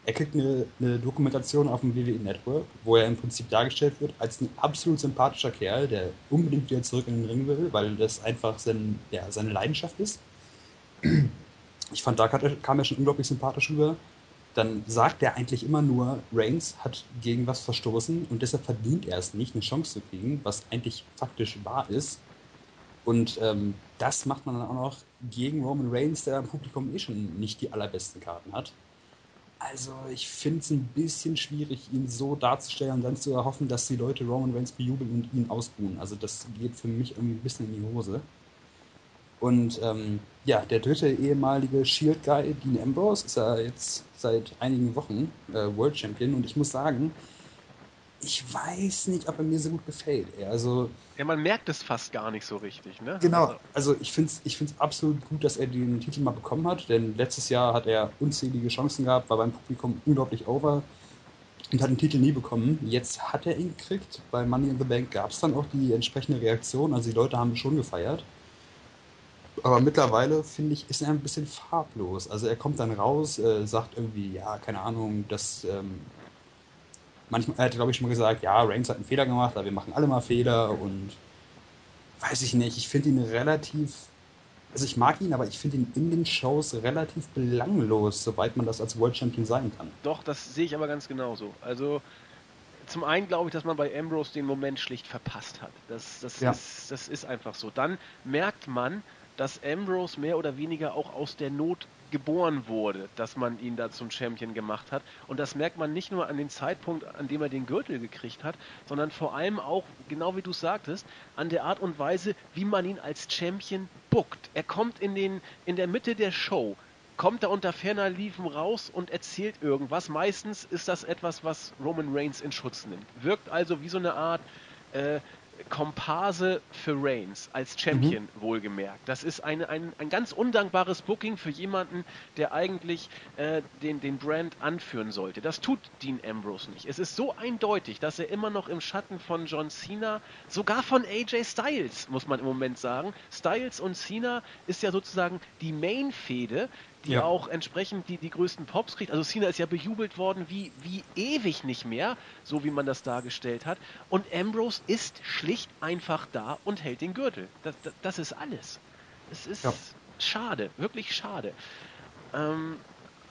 er kriegt eine, eine Dokumentation auf dem WWE Network, wo er im Prinzip dargestellt wird als ein absolut sympathischer Kerl, der unbedingt wieder zurück in den Ring will, weil das einfach sein, ja, seine Leidenschaft ist. Ich fand, da kam er schon unglaublich sympathisch rüber. dann sagt er eigentlich immer nur, Reigns hat gegen was verstoßen und deshalb verdient er es nicht, eine Chance zu kriegen, was eigentlich faktisch wahr ist. Und ähm, das macht man dann auch noch gegen Roman Reigns, der im Publikum eh schon nicht die allerbesten Karten hat. Also ich finde es ein bisschen schwierig, ihn so darzustellen und dann zu erhoffen, dass die Leute Roman Reigns bejubeln und ihn ausbuhen. Also das geht für mich irgendwie ein bisschen in die Hose. Und ähm, ja, der dritte ehemalige Shield-Guy, Dean Ambrose, ist ja jetzt seit einigen Wochen äh, World Champion und ich muss sagen, ich weiß nicht, ob er mir so gut gefällt. Also, ja, man merkt es fast gar nicht so richtig, ne? Genau, also, also ich finde es ich find's absolut gut, dass er den Titel mal bekommen hat, denn letztes Jahr hat er unzählige Chancen gehabt, war beim Publikum unglaublich over und hat den Titel nie bekommen. Jetzt hat er ihn gekriegt. Bei Money in the Bank gab es dann auch die entsprechende Reaktion, also die Leute haben schon gefeiert. Aber mittlerweile, finde ich, ist er ein bisschen farblos. Also er kommt dann raus, äh, sagt irgendwie, ja, keine Ahnung, dass ähm, manchmal, er hat glaube ich schon mal gesagt, ja, Reigns hat einen Fehler gemacht, aber wir machen alle mal Fehler und weiß ich nicht, ich finde ihn relativ, also ich mag ihn, aber ich finde ihn in den Shows relativ belanglos, soweit man das als World Champion sein kann. Doch, das sehe ich aber ganz genauso. Also zum einen glaube ich, dass man bei Ambrose den Moment schlicht verpasst hat. Das, das, ja. ist, das ist einfach so. Dann merkt man, dass Ambrose mehr oder weniger auch aus der Not geboren wurde, dass man ihn da zum Champion gemacht hat. Und das merkt man nicht nur an dem Zeitpunkt, an dem er den Gürtel gekriegt hat, sondern vor allem auch, genau wie du sagtest, an der Art und Weise, wie man ihn als Champion bookt. Er kommt in, den, in der Mitte der Show, kommt da unter ferner Liefen raus und erzählt irgendwas. Meistens ist das etwas, was Roman Reigns in Schutz nimmt. Wirkt also wie so eine Art äh, Komparse für Reigns als Champion mhm. wohlgemerkt. Das ist eine, ein, ein ganz undankbares Booking für jemanden, der eigentlich äh, den, den Brand anführen sollte. Das tut Dean Ambrose nicht. Es ist so eindeutig, dass er immer noch im Schatten von John Cena, sogar von AJ Styles, muss man im Moment sagen. Styles und Cena ist ja sozusagen die Main-Fehde, die ja. auch entsprechend die, die größten Pops kriegt. Also Cena ist ja bejubelt worden wie, wie ewig nicht mehr, so wie man das dargestellt hat. Und Ambrose ist schlicht einfach da und hält den Gürtel. Das, das, das ist alles. Es ist ja. schade, wirklich schade. Ähm,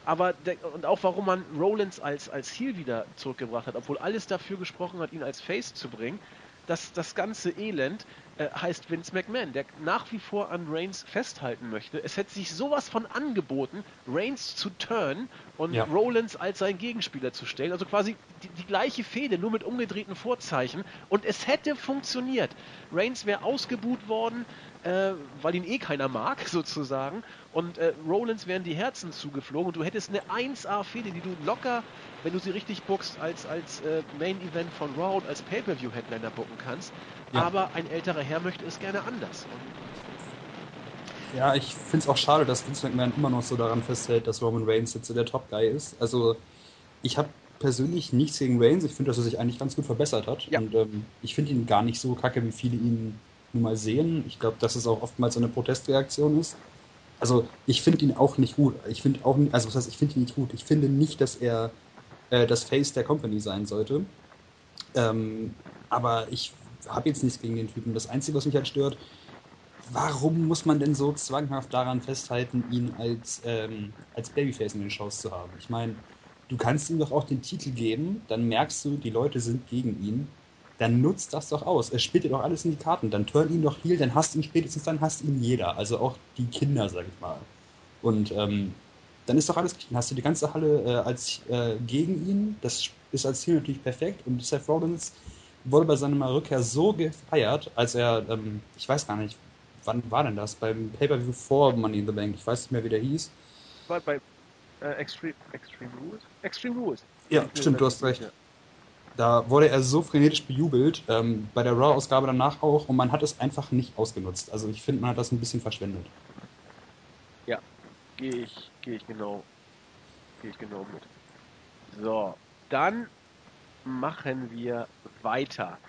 aber der, und auch warum man Rollins als, als Heel wieder zurückgebracht hat, obwohl alles dafür gesprochen hat, ihn als Face zu bringen, dass das ganze Elend äh, heißt Vince McMahon, der nach wie vor an Reigns festhalten möchte. Es hätte sich sowas von angeboten, Reigns zu turnen und ja. Rollins als sein Gegenspieler zu stellen. Also quasi die, die gleiche Fehde, nur mit umgedrehten Vorzeichen. Und es hätte funktioniert. Reigns wäre ausgebuht worden, äh, weil ihn eh keiner mag, sozusagen. Und äh, Rollins wären die Herzen zugeflogen und du hättest eine 1A-Fehde, die du locker wenn du sie richtig bookst, als, als äh, Main Event von Raw und als Pay-Per-View-Headliner booken kannst. Ja. Aber ein älterer Herr möchte es gerne anders. ja, ich finde es auch schade, dass Vince McMahon immer noch so daran festhält, dass Roman Reigns jetzt so der Top-Guy ist. Also, ich habe persönlich nichts gegen Reigns. Ich finde, dass er sich eigentlich ganz gut verbessert hat. Ja. Und ähm, ich finde ihn gar nicht so kacke, wie viele ihn nun mal sehen. Ich glaube, dass es auch oftmals eine Protestreaktion ist. Also, ich finde ihn auch nicht gut. Ich finde auch, also was heißt, ich finde ihn nicht gut. Ich finde nicht, dass er äh, das Face der Company sein sollte. Ähm, aber ich habe jetzt nichts gegen den Typen. Das Einzige, was mich halt stört, warum muss man denn so zwanghaft daran festhalten, ihn als, ähm, als Babyface in den Shows zu haben? Ich meine, du kannst ihm doch auch den Titel geben, dann merkst du, die Leute sind gegen ihn. Dann nutzt das doch aus. Er spielt dir doch alles in die Karten. Dann turn ihn doch hier, dann hast ihn spätestens, dann hasst ihn jeder. Also auch die Kinder, sag ich mal. Und ähm, dann ist doch alles Dann hast du die ganze Halle äh, als äh, gegen ihn. Das ist als Ziel natürlich perfekt. Und Seth Rollins wurde bei seiner Rückkehr so gefeiert, als er, ähm, ich weiß gar nicht, wann war denn das? Beim Pay-Per-View vor Money in the Bank. Ich weiß nicht mehr, wie der hieß. War bei äh, Extreme, Extreme Rules? Extreme Rules. Ja, stimmt, du hast recht. Ja. Da wurde er so frenetisch bejubelt, ähm, bei der Raw-Ausgabe danach auch, und man hat es einfach nicht ausgenutzt. Also ich finde, man hat das ein bisschen verschwendet. Gehe ich, gehe ich genau, gehe ich genau mit. So, dann machen wir weiter.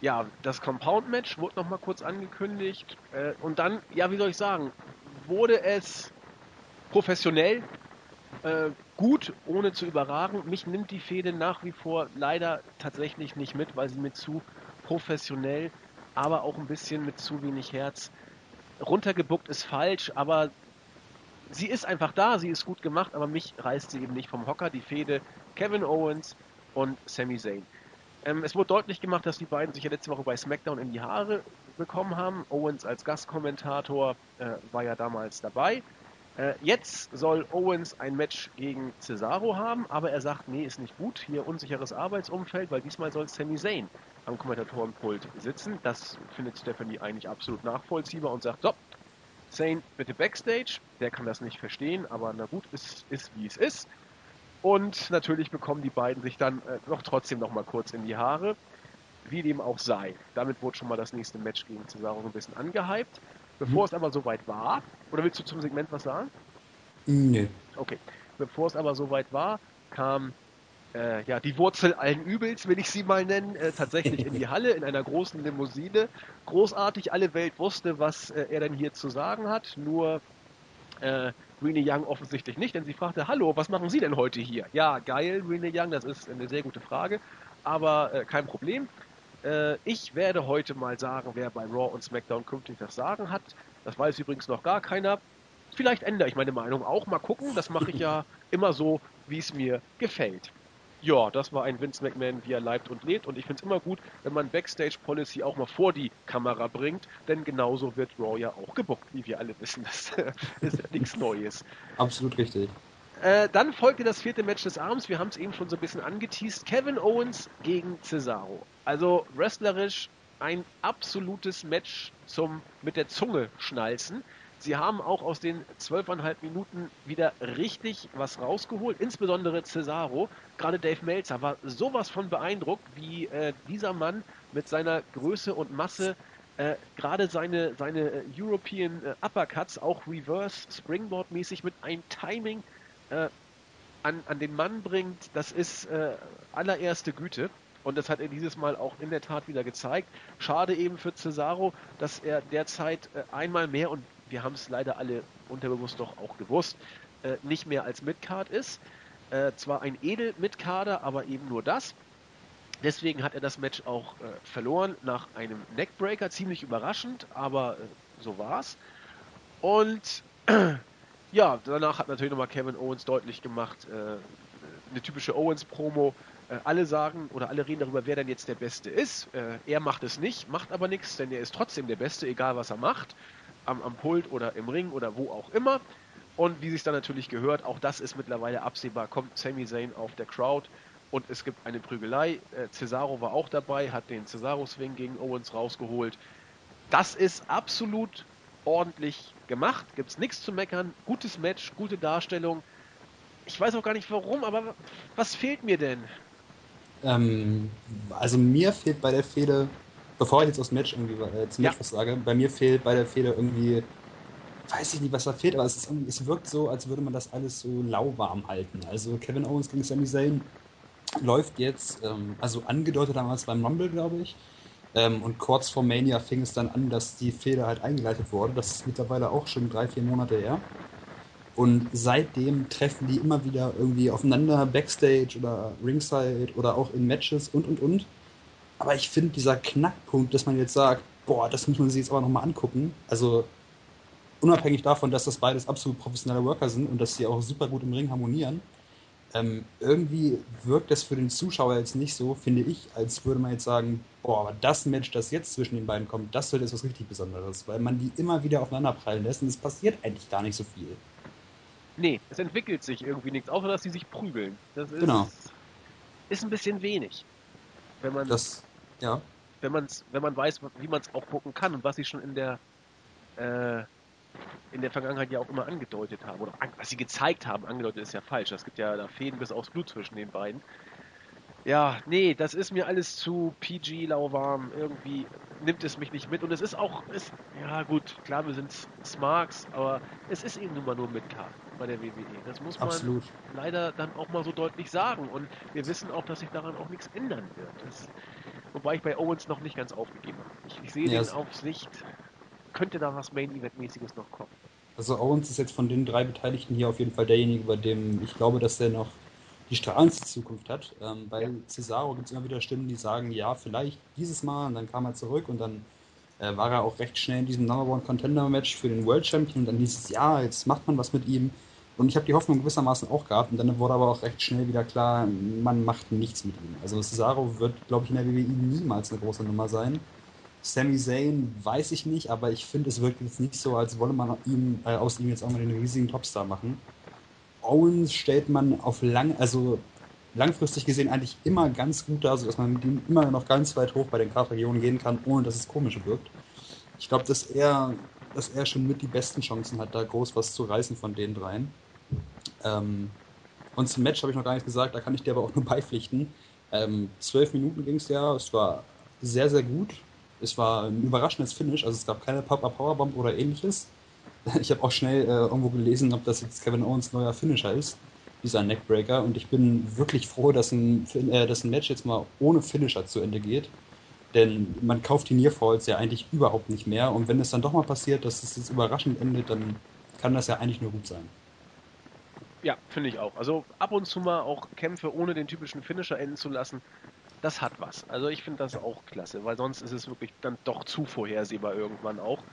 Ja, das Compound-Match wurde nochmal kurz angekündigt. Äh, und dann, ja, wie soll ich sagen, wurde es professionell, äh, gut, ohne zu überragen. Mich nimmt die Fehde nach wie vor leider tatsächlich nicht mit, weil sie mir zu professionell, aber auch ein bisschen mit zu wenig Herz runtergebuckt ist falsch, aber sie ist einfach da, sie ist gut gemacht, aber mich reißt sie eben nicht vom Hocker. Die Fehde Kevin Owens und Sami Zayn. Ähm, es wurde deutlich gemacht, dass die beiden sich ja letzte Woche bei SmackDown in die Haare bekommen haben. Owens als Gastkommentator äh, war ja damals dabei. Äh, jetzt soll Owens ein Match gegen Cesaro haben, aber er sagt, nee, ist nicht gut. Hier unsicheres Arbeitsumfeld, weil diesmal soll Sami Zayn am Kommentatorenpult sitzen. Das findet Stephanie eigentlich absolut nachvollziehbar und sagt, so, Zayn bitte Backstage. Der kann das nicht verstehen, aber na gut, es ist wie es ist. Und natürlich bekommen die beiden sich dann äh, noch trotzdem noch mal kurz in die Haare. Wie dem auch sei. Damit wurde schon mal das nächste Match gegen Cesaro ein bisschen angehypt. Bevor mhm. es aber soweit war, oder willst du zum Segment was sagen? Nee. Okay. Bevor es aber soweit war, kam äh, ja, die Wurzel allen Übels, will ich sie mal nennen, äh, tatsächlich in die Halle in einer großen Limousine. Großartig, alle Welt wusste, was äh, er denn hier zu sagen hat. Nur äh, Rene Young offensichtlich nicht, denn sie fragte, hallo, was machen Sie denn heute hier? Ja, geil, Rene Young, das ist eine sehr gute Frage, aber äh, kein Problem. Äh, ich werde heute mal sagen, wer bei Raw und SmackDown künftig das Sagen hat. Das weiß übrigens noch gar keiner. Vielleicht ändere ich meine Meinung auch. Mal gucken. Das mache ich ja immer so, wie es mir gefällt. Ja, das war ein Vince McMahon, wie er leibt und lebt. Und ich finde es immer gut, wenn man Backstage Policy auch mal vor die Kamera bringt, denn genauso wird Raw ja auch gebuckt, wie wir alle wissen. Das ist ja nichts Neues. Absolut richtig. Äh, dann folgte das vierte Match des Abends. Wir haben es eben schon so ein bisschen angeteased. Kevin Owens gegen Cesaro. Also wrestlerisch ein absolutes Match zum mit der Zunge schnalzen. Sie haben auch aus den zwölfeinhalb Minuten wieder richtig was rausgeholt, insbesondere Cesaro. Gerade Dave Meltzer war sowas von beeindruckt, wie äh, dieser Mann mit seiner Größe und Masse äh, gerade seine, seine äh, European äh, Uppercuts, auch Reverse Springboard-mäßig mit einem Timing äh, an, an den Mann bringt. Das ist äh, allererste Güte. Und das hat er dieses Mal auch in der Tat wieder gezeigt. Schade eben für Cesaro, dass er derzeit einmal mehr und wir haben es leider alle unterbewusst doch auch gewusst, äh, nicht mehr als Midcard ist. Äh, zwar ein Edel-Midcarder, aber eben nur das. Deswegen hat er das Match auch äh, verloren nach einem Neckbreaker, ziemlich überraschend, aber äh, so war's. Und ja, danach hat natürlich nochmal Kevin Owens deutlich gemacht, äh, eine typische Owens-Promo. Äh, alle sagen oder alle reden darüber, wer denn jetzt der Beste ist. er macht es nicht, macht aber nichts, denn er ist trotzdem der Beste, egal was er macht am, am Pult oder im Ring oder wo auch immer. Und wie sich dann natürlich gehört, auch das ist mittlerweile absehbar, kommt Sami Zayn auf der Crowd und es gibt eine Prügelei. Äh, Cesaro war auch dabei, hat den Cesaro-Swing gegen Owens rausgeholt. Das ist absolut ordentlich gemacht, gibt es nichts zu meckern. Gutes Match, gute Darstellung. Ich weiß auch gar nicht warum, aber was fehlt mir denn? Ähm, also mir fehlt bei der Fehde bevor ich jetzt aufs Match irgendwie äh, zum Match ja. was sage, bei mir fehlt bei der Feder irgendwie, weiß ich nicht, was da fehlt, aber es, ist, es wirkt so, als würde man das alles so lauwarm halten. Also Kevin Owens gegen Sami Zayn läuft jetzt, ähm, also angedeutet damals beim Rumble, glaube ich. Ähm, und kurz vor Mania fing es dann an, dass die Feder halt eingeleitet wurde. Das ist mittlerweile auch schon drei, vier Monate her. Und seitdem treffen die immer wieder irgendwie aufeinander, Backstage oder Ringside oder auch in Matches und und und. Aber ich finde, dieser Knackpunkt, dass man jetzt sagt, boah, das muss man sich jetzt aber nochmal angucken. Also unabhängig davon, dass das beides absolut professionelle Worker sind und dass sie auch super gut im Ring harmonieren, ähm, irgendwie wirkt das für den Zuschauer jetzt nicht so, finde ich, als würde man jetzt sagen, boah, aber das Match, das jetzt zwischen den beiden kommt, das wird jetzt was richtig Besonderes, weil man die immer wieder aufeinander prallen lässt und es passiert eigentlich gar nicht so viel. Nee, es entwickelt sich irgendwie nichts, außer dass sie sich prügeln. Das ist, genau. ist ein bisschen wenig. Wenn man das ja. Wenn, man's, wenn man weiß, wie man es auch gucken kann und was sie schon in der, äh, in der Vergangenheit ja auch immer angedeutet haben. Oder an, was sie gezeigt haben, angedeutet ist ja falsch. Es gibt ja da Fäden bis aufs Blut zwischen den beiden. Ja, nee, das ist mir alles zu PG, lauwarm. Irgendwie nimmt es mich nicht mit. Und es ist auch, ist, ja gut, klar, wir sind Smarks, aber es ist eben nun mal nur mit K bei der WWE. Das muss man Absolut. leider dann auch mal so deutlich sagen. Und wir wissen auch, dass sich daran auch nichts ändern wird. Das, wobei ich bei Owens noch nicht ganz aufgegeben habe. Ich, ich sehe ja, den auf Sicht, könnte da was Main-Event-mäßiges noch kommen. Also Owens ist jetzt von den drei Beteiligten hier auf jeden Fall derjenige, bei dem ich glaube, dass der noch die strahlendste Zukunft hat. Ähm, bei ja. Cesaro gibt es immer wieder Stimmen, die sagen, ja, vielleicht dieses Mal und dann kam er zurück und dann äh, war er auch recht schnell in diesem Number One Contender Match für den World Champion und dann hieß es, ja, jetzt macht man was mit ihm. Und ich habe die Hoffnung gewissermaßen auch gehabt und dann wurde aber auch recht schnell wieder klar, man macht nichts mit ihm. Also Cesaro wird, glaube ich, in der WWE niemals eine große Nummer sein. Sami Zayn weiß ich nicht, aber ich finde, es wirkt jetzt nicht so, als wolle man ihm, äh, aus ihm jetzt auch mal den riesigen Topstar machen. Owens stellt man auf lang, also langfristig gesehen eigentlich immer ganz gut da, sodass man mit ihm immer noch ganz weit hoch bei den Kartregionen gehen kann, ohne dass es komisch wirkt. Ich glaube, dass er, dass er schon mit die besten Chancen hat, da groß was zu reißen von den dreien. Ähm, und zum Match habe ich noch gar nichts gesagt, da kann ich dir aber auch nur beipflichten. Ähm, zwölf Minuten ging es ja, es war sehr, sehr gut. Es war ein überraschendes Finish, also es gab keine Pop-Up Powerbomb oder ähnliches. Ich habe auch schnell äh, irgendwo gelesen, ob das jetzt Kevin Owens neuer Finisher ist, dieser Neckbreaker. Und ich bin wirklich froh, dass ein, äh, dass ein Match jetzt mal ohne Finisher zu Ende geht. Denn man kauft die Nearfalls ja eigentlich überhaupt nicht mehr. Und wenn es dann doch mal passiert, dass es jetzt überraschend endet, dann kann das ja eigentlich nur gut sein. Ja, finde ich auch. Also ab und zu mal auch Kämpfe ohne den typischen Finisher enden zu lassen, das hat was. Also ich finde das auch klasse, weil sonst ist es wirklich dann doch zu vorhersehbar irgendwann auch.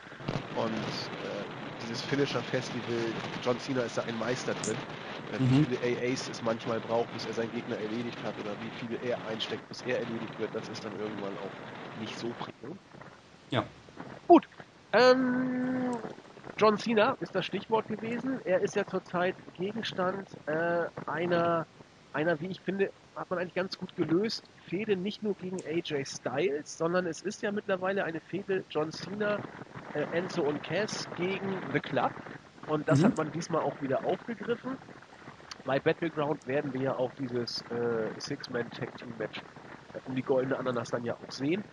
Und äh, dieses Finisher-Festival, John Cena ist da ein Meister drin. Äh, mhm. Wie viele AAs es manchmal braucht, bis er seinen Gegner erledigt hat oder wie viele er einsteckt, bis er erledigt wird, das ist dann irgendwann auch nicht so prickelnd. Ja. Gut. Ähm, John Cena ist das Stichwort gewesen. Er ist ja zurzeit Gegenstand äh, einer, einer, wie ich finde, hat man eigentlich ganz gut gelöst, Fehde nicht nur gegen AJ Styles, sondern es ist ja mittlerweile eine Fehde John Cena, äh, Enzo und Cass gegen The Club. Und das mhm. hat man diesmal auch wieder aufgegriffen. Bei Battleground werden wir ja auch dieses äh, Six-Man-Tag-Team-Match äh, um die goldene Ananas dann ja auch sehen.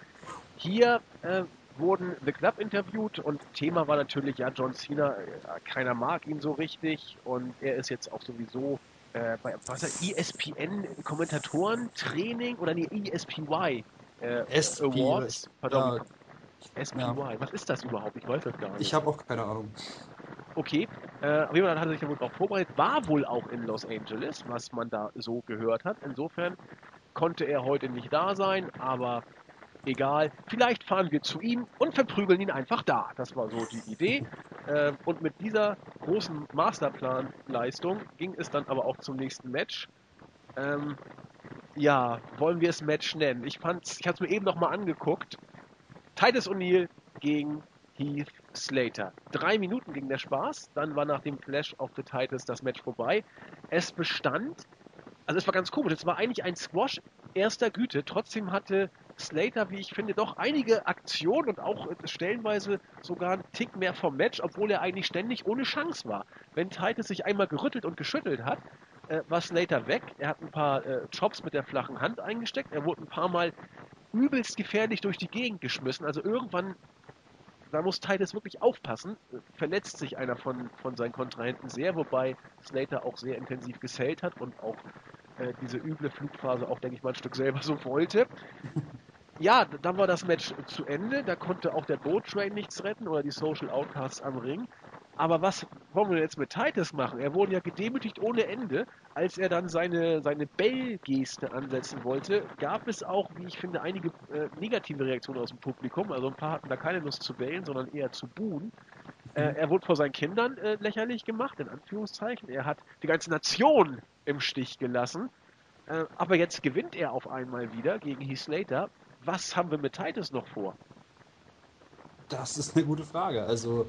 Hier äh, wurden The Club interviewt und Thema war natürlich, ja, John Cena, äh, keiner mag ihn so richtig und er ist jetzt auch sowieso äh, bei was er, ESPN-Kommentatoren-Training oder nee, ESPY äh, SP, Awards. Pardon. Ja, SPY, ja. was ist das überhaupt? Ich weiß das gar nicht. Ich habe auch keine Ahnung. Okay, äh, jeden Fall hat er sich ja wohl auch vorbereitet, war wohl auch in Los Angeles, was man da so gehört hat. Insofern konnte er heute nicht da sein, aber egal, vielleicht fahren wir zu ihm und verprügeln ihn einfach da. Das war so die Idee. Äh, und mit dieser großen Masterplan-Leistung ging es dann aber auch zum nächsten Match. Ähm, ja, wollen wir es Match nennen? Ich fand's, ich habe es mir eben nochmal angeguckt. Titus O'Neill gegen Heath Slater. Drei Minuten ging der Spaß, dann war nach dem Clash of the Titles das Match vorbei. Es bestand, also es war ganz komisch, es war eigentlich ein Squash erster Güte, trotzdem hatte Slater, wie ich finde, doch einige Aktionen und auch stellenweise sogar einen Tick mehr vom Match, obwohl er eigentlich ständig ohne Chance war. Wenn Titus sich einmal gerüttelt und geschüttelt hat, äh, war Slater weg. Er hat ein paar äh, Chops mit der flachen Hand eingesteckt. Er wurde ein paar Mal übelst gefährlich durch die Gegend geschmissen. Also irgendwann, da muss Titus wirklich aufpassen. Verletzt sich einer von, von seinen Kontrahenten sehr, wobei Slater auch sehr intensiv gesellt hat und auch äh, diese üble Flugphase auch, denke ich mal, ein Stück selber so wollte. Ja, dann war das Match zu Ende. Da konnte auch der Boat Train nichts retten oder die Social Outcasts am Ring. Aber was wollen wir jetzt mit Titus machen? Er wurde ja gedemütigt ohne Ende. Als er dann seine, seine Bell-Geste ansetzen wollte, gab es auch, wie ich finde, einige äh, negative Reaktionen aus dem Publikum. Also ein paar hatten da keine Lust zu bellen, sondern eher zu buhen. Äh, er wurde vor seinen Kindern äh, lächerlich gemacht, in Anführungszeichen. Er hat die ganze Nation im Stich gelassen. Äh, aber jetzt gewinnt er auf einmal wieder gegen Heath Slater. Was haben wir mit Titus noch vor? Das ist eine gute Frage. Also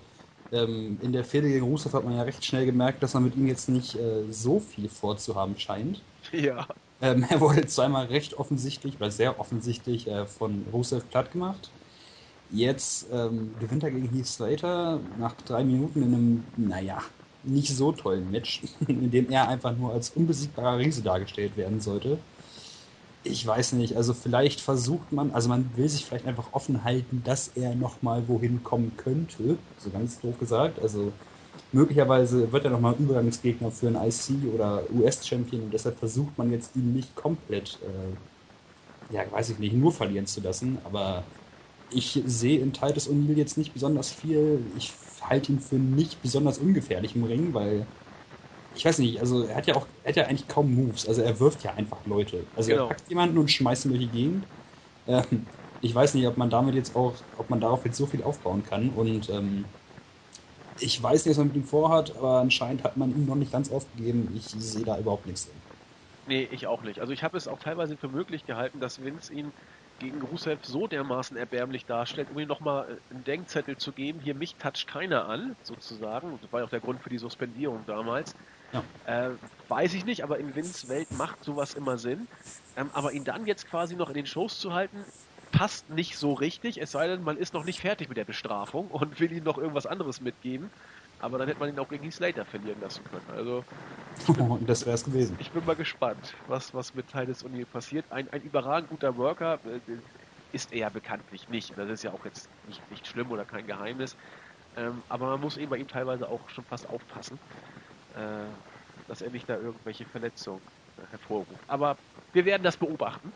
ähm, in der Fehde gegen Rusev hat man ja recht schnell gemerkt, dass man mit ihm jetzt nicht äh, so viel vorzuhaben scheint. Ja. Ähm, er wurde zweimal recht offensichtlich oder sehr offensichtlich äh, von Rusev platt gemacht. Jetzt ähm, gewinnt er gegen Heath Slater nach drei Minuten in einem, naja, nicht so tollen Match, in dem er einfach nur als unbesiegbarer Riese dargestellt werden sollte. Ich weiß nicht, also vielleicht versucht man, also man will sich vielleicht einfach offen halten, dass er nochmal wohin kommen könnte, so ganz doof gesagt. Also möglicherweise wird er nochmal Übergangsgegner für einen IC oder US-Champion und deshalb versucht man jetzt ihn nicht komplett, äh, ja, weiß ich nicht, nur verlieren zu lassen, aber ich sehe in Titus O'Neill jetzt nicht besonders viel. Ich halte ihn für nicht besonders ungefährlich im Ring, weil ich weiß nicht, also er hat ja auch, er hat ja eigentlich kaum Moves. Also er wirft ja einfach Leute. Also genau. er packt jemanden und schmeißt ihn durch die Gegend. Ähm, ich weiß nicht, ob man damit jetzt auch, ob man darauf jetzt so viel aufbauen kann. Und ähm, ich weiß nicht, was man mit ihm vorhat, aber anscheinend hat man ihn noch nicht ganz aufgegeben. Ich sehe da überhaupt nichts drin. Nee, ich auch nicht. Also ich habe es auch teilweise für möglich gehalten, dass Vince ihn gegen Rusev so dermaßen erbärmlich darstellt, um ihm nochmal äh, einen Denkzettel zu geben, hier mich toucht keiner an, sozusagen. Das war ja auch der Grund für die Suspendierung damals. Ja. Äh, weiß ich nicht, aber in Vince Welt macht sowas immer Sinn. Ähm, aber ihn dann jetzt quasi noch in den Shows zu halten, passt nicht so richtig, es sei denn, man ist noch nicht fertig mit der Bestrafung und will ihm noch irgendwas anderes mitgeben. Aber dann hätte man ihn auch gegen Slater verlieren lassen können. Also, oh, das wäre es gewesen. Ich bin mal gespannt, was, was mit Titus O'Neill passiert. Ein, ein überragend guter Worker äh, ist er bekanntlich nicht. Das ist ja auch jetzt nicht, nicht schlimm oder kein Geheimnis. Ähm, aber man muss eben bei ihm teilweise auch schon fast aufpassen, äh, dass er nicht da irgendwelche Verletzungen äh, hervorruft. Aber wir werden das beobachten.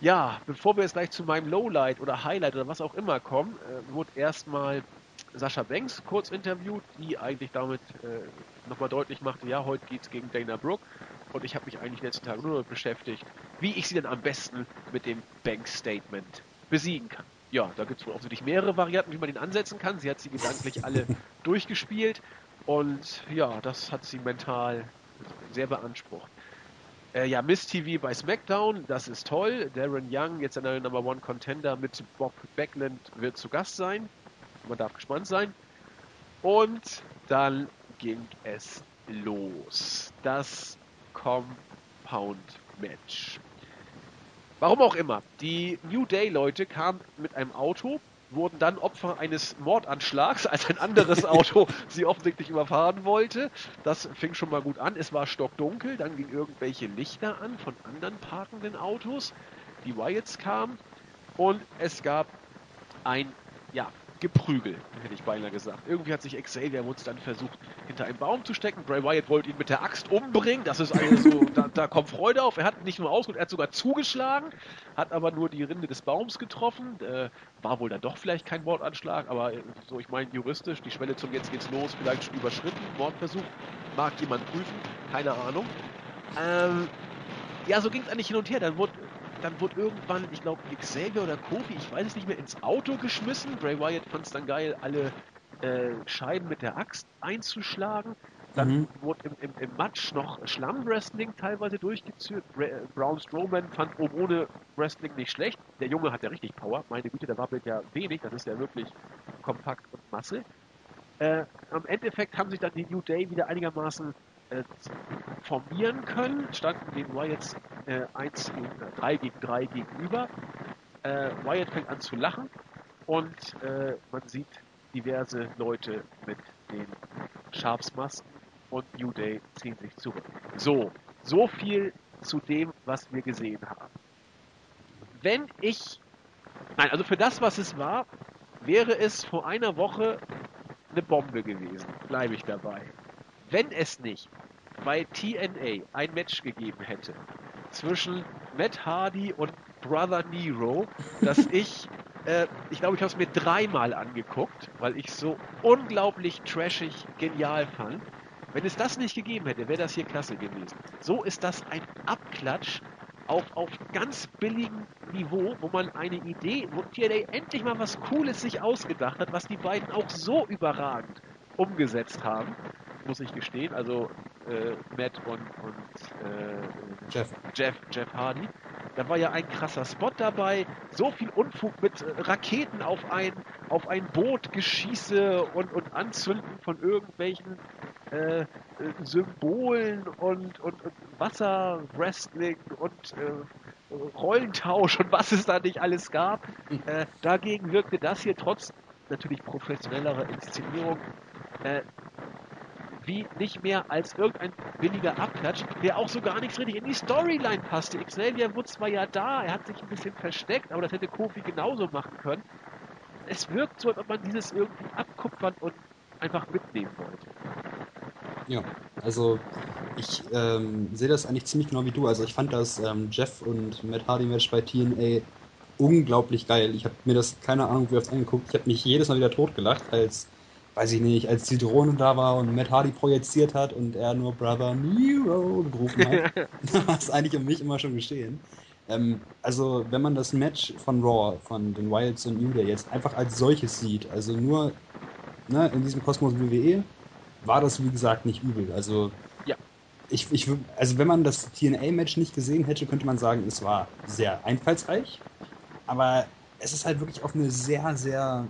Ja, bevor wir jetzt gleich zu meinem Lowlight oder Highlight oder was auch immer kommen, äh, wurde erstmal Sascha Banks kurz interviewt, die eigentlich damit äh, nochmal deutlich machte, ja, heute geht es gegen Dana Brooke und ich habe mich eigentlich letzten Tage nur damit beschäftigt, wie ich sie denn am besten mit dem Banks-Statement besiegen kann. Ja, da gibt es wohl offensichtlich mehrere Varianten, wie man ihn ansetzen kann. Sie hat sie gedanklich alle durchgespielt und ja, das hat sie mental sehr beansprucht. Äh, ja, Miss TV bei SmackDown, das ist toll. Darren Young, jetzt der Number One Contender mit Bob Backlund, wird zu Gast sein. Man darf gespannt sein. Und dann ging es los. Das Compound Match. Warum auch immer. Die New Day Leute kamen mit einem Auto, wurden dann Opfer eines Mordanschlags, als ein anderes Auto sie offensichtlich überfahren wollte. Das fing schon mal gut an. Es war stockdunkel, dann gingen irgendwelche Lichter an von anderen parkenden Autos. Die Wyatts kamen und es gab ein ja, Geprügel, hätte ich beinahe gesagt. Irgendwie hat sich Xavier Woods dann versucht, hinter einen Baum zu stecken. Bray Wyatt wollte ihn mit der Axt umbringen. Das ist eine so, da, da, kommt Freude auf. Er hat nicht nur ausgeholt, er hat sogar zugeschlagen, hat aber nur die Rinde des Baums getroffen. Äh, war wohl dann doch vielleicht kein Mordanschlag, aber äh, so, ich meine, juristisch, die Schwelle zum Jetzt geht's los, vielleicht schon überschritten. Mordversuch, mag jemand prüfen, keine Ahnung. Ähm, ja, so ging es eigentlich hin und her. Dann wurde dann wurde irgendwann, ich glaube, Xavier oder Kofi, ich weiß es nicht mehr, ins Auto geschmissen. Bray Wyatt fand es dann geil, alle äh, Scheiben mit der Axt einzuschlagen. Dann mhm. wurde im, im, im, Match noch Schlamm-Wrestling teilweise durchgeführt. Äh, Braun Strowman fand oben ohne Wrestling nicht schlecht. Der Junge hat ja richtig Power. Meine Güte, der wabbelt ja wenig. Das ist ja wirklich kompakt und Masse. Äh, am Endeffekt haben sich dann die New Day wieder einigermaßen äh, formieren können, standen den Wyatts äh, 1 gegen, äh, 3 gegen 3 gegenüber. Äh, Wyatt fängt an zu lachen und äh, man sieht diverse Leute mit den Schafsmasken und New Day ziehen sich zurück. So, so viel zu dem, was wir gesehen haben. Wenn ich, nein, also für das, was es war, wäre es vor einer Woche eine Bombe gewesen. Bleibe ich dabei wenn es nicht bei TNA ein Match gegeben hätte zwischen Matt Hardy und Brother Nero, dass ich, äh, ich glaube, ich habe es mir dreimal angeguckt, weil ich so unglaublich trashig genial fand. Wenn es das nicht gegeben hätte, wäre das hier klasse gewesen. So ist das ein Abklatsch auf, auf ganz billigem Niveau, wo man eine Idee, wo TNA endlich mal was Cooles sich ausgedacht hat, was die beiden auch so überragend umgesetzt haben muss ich gestehen. Also äh, Matt und, und äh, Jeff. Jeff, Jeff Hardy. Da war ja ein krasser Spot dabei, so viel Unfug mit Raketen auf ein, auf ein Boot, Geschieße und, und Anzünden von irgendwelchen äh, äh Symbolen und, und, und Wasserwrestling und äh, Rollentausch und was es da nicht alles gab. Mhm. Dagegen wirkte das hier trotz natürlich professionellerer Inszenierung äh, wie nicht mehr als irgendein billiger Abklatsch, der auch so gar nichts richtig in die Storyline passte. Xavier Woods war ja da, er hat sich ein bisschen versteckt, aber das hätte Kofi genauso machen können. Es wirkt so, als ob man dieses irgendwie abkupfern und einfach mitnehmen wollte. Ja, also ich ähm, sehe das eigentlich ziemlich genau wie du. Also ich fand das ähm, Jeff und Matt Hardy Match bei TNA unglaublich geil. Ich habe mir das keine Ahnung wie oft angeguckt. Ich habe mich jedes Mal wieder totgelacht, als weiß ich nicht, als die Drohne da war und Matt Hardy projiziert hat und er nur Brother Nero gerufen hat, war es eigentlich um mich immer schon geschehen. Ähm, also, wenn man das Match von Raw, von den Wilds und New Day jetzt einfach als solches sieht, also nur ne, in diesem Kosmos WWE, war das wie gesagt nicht übel. Also, ja. ich, ich, also wenn man das TNA-Match nicht gesehen hätte, könnte man sagen, es war sehr einfallsreich. Aber es ist halt wirklich auf eine sehr, sehr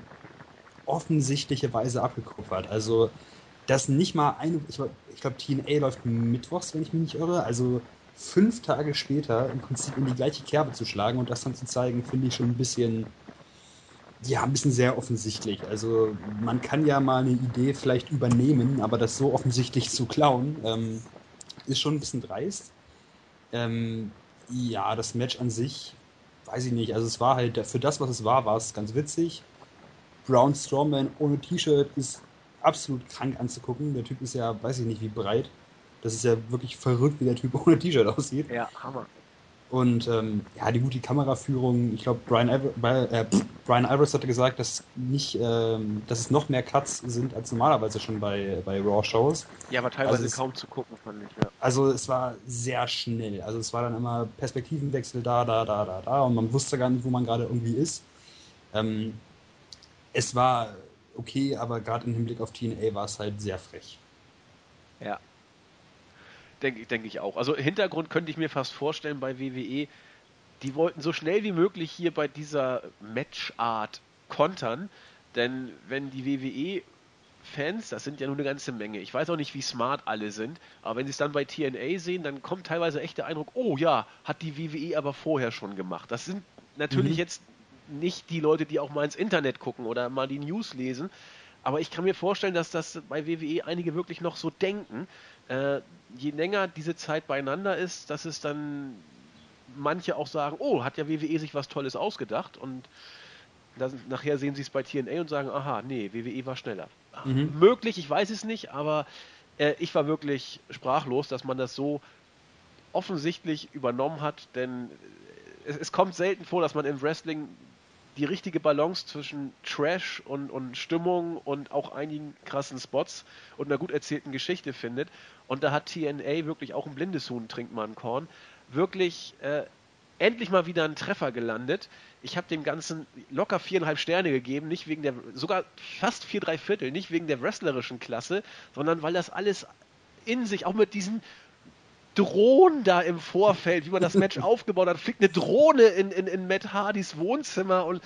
offensichtliche Weise abgekupfert. Also, dass nicht mal eine, ich, ich glaube, TNA läuft mittwochs, wenn ich mich nicht irre, also fünf Tage später im Prinzip in die gleiche Kerbe zu schlagen und das dann zu zeigen, finde ich schon ein bisschen, ja, ein bisschen sehr offensichtlich. Also man kann ja mal eine Idee vielleicht übernehmen, aber das so offensichtlich zu klauen, ähm, ist schon ein bisschen dreist. Ähm, ja, das Match an sich, weiß ich nicht. Also es war halt, für das, was es war, war es ganz witzig. Brown Strowman ohne T-Shirt ist absolut krank anzugucken. Der Typ ist ja, weiß ich nicht, wie breit. Das ist ja wirklich verrückt, wie der Typ ohne T-Shirt aussieht. Ja, Hammer. Und ähm, ja, die gute Kameraführung, ich glaube, Brian, äh, Brian Alvarez hatte gesagt, dass, nicht, ähm, dass es noch mehr Cuts sind als normalerweise schon bei, bei Raw-Shows. Ja, aber teilweise also kaum zu gucken, fand ich. Ja. Also es war sehr schnell. Also es war dann immer Perspektivenwechsel da, da, da, da, da und man wusste gar nicht, wo man gerade irgendwie ist. Ähm, es war okay, aber gerade im Hinblick auf TNA war es halt sehr frech. Ja, Denke denk ich auch. Also Hintergrund könnte ich mir fast vorstellen bei WWE, die wollten so schnell wie möglich hier bei dieser Matchart kontern, denn wenn die WWE Fans, das sind ja nur eine ganze Menge. Ich weiß auch nicht, wie smart alle sind, aber wenn sie es dann bei TNA sehen, dann kommt teilweise echt der Eindruck, oh ja, hat die WWE aber vorher schon gemacht. Das sind natürlich mhm. jetzt nicht die Leute, die auch mal ins Internet gucken oder mal die News lesen, aber ich kann mir vorstellen, dass das bei WWE einige wirklich noch so denken, äh, je länger diese Zeit beieinander ist, dass es dann manche auch sagen, oh, hat ja WWE sich was Tolles ausgedacht und das, nachher sehen sie es bei TNA und sagen, aha, nee, WWE war schneller. Mhm. Möglich, ich weiß es nicht, aber äh, ich war wirklich sprachlos, dass man das so offensichtlich übernommen hat, denn es, es kommt selten vor, dass man im Wrestling die richtige Balance zwischen Trash und, und Stimmung und auch einigen krassen Spots und einer gut erzählten Geschichte findet. Und da hat TNA wirklich auch ein blindes Huhn trinkt mal ein Korn. Wirklich äh, endlich mal wieder einen Treffer gelandet. Ich habe dem Ganzen locker viereinhalb Sterne gegeben, nicht wegen der, sogar fast vier, drei Viertel, nicht wegen der wrestlerischen Klasse, sondern weil das alles in sich, auch mit diesen Drohnen da im Vorfeld, wie man das Match aufgebaut hat, fliegt eine Drohne in, in, in Matt Hardys Wohnzimmer und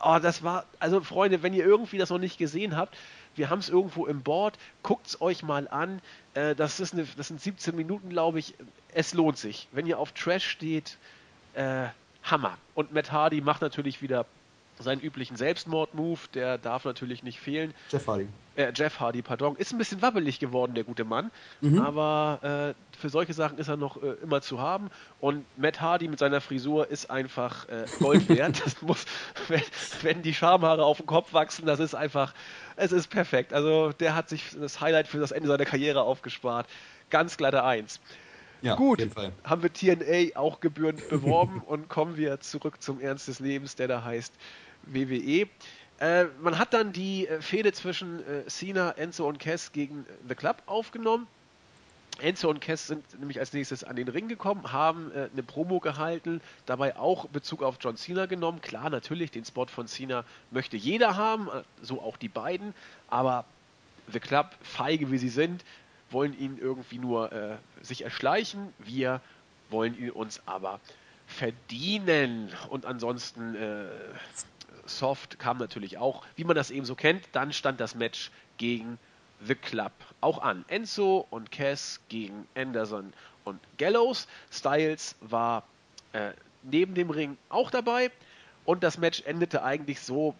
oh, das war, also Freunde, wenn ihr irgendwie das noch nicht gesehen habt, wir haben es irgendwo im Board, guckt es euch mal an. Äh, das, ist eine, das sind 17 Minuten, glaube ich. Es lohnt sich. Wenn ihr auf Trash steht, äh, Hammer. Und Matt Hardy macht natürlich wieder seinen üblichen Selbstmord-Move, der darf natürlich nicht fehlen. Jeff Hardy. Äh, Jeff Hardy, pardon. Ist ein bisschen wabbelig geworden, der gute Mann. Mhm. Aber äh, für solche Sachen ist er noch äh, immer zu haben. Und Matt Hardy mit seiner Frisur ist einfach äh, Gold wert. das muss, wenn, wenn, die Schamhaare auf dem Kopf wachsen, das ist einfach, es ist perfekt. Also der hat sich das Highlight für das Ende seiner Karriere aufgespart. Ganz glatte Eins. Ja, Gut, haben wir TNA auch gebührend beworben und kommen wir zurück zum Ernst des Lebens, der da heißt WWE. Äh, man hat dann die äh, Fehde zwischen äh, Cena, Enzo und Cass gegen The Club aufgenommen. Enzo und Cass sind nämlich als nächstes an den Ring gekommen, haben äh, eine Promo gehalten, dabei auch Bezug auf John Cena genommen. Klar, natürlich, den Spot von Cena möchte jeder haben, äh, so auch die beiden, aber The Club, feige wie sie sind, wollen ihn irgendwie nur sich erschleichen. Wir wollen ihn uns aber verdienen. Und ansonsten äh, Soft kam natürlich auch, wie man das eben so kennt. Dann stand das Match gegen The Club auch an. Enzo und Cass gegen Anderson und Gallows. Styles war äh, neben dem Ring auch dabei. Und das Match endete eigentlich so,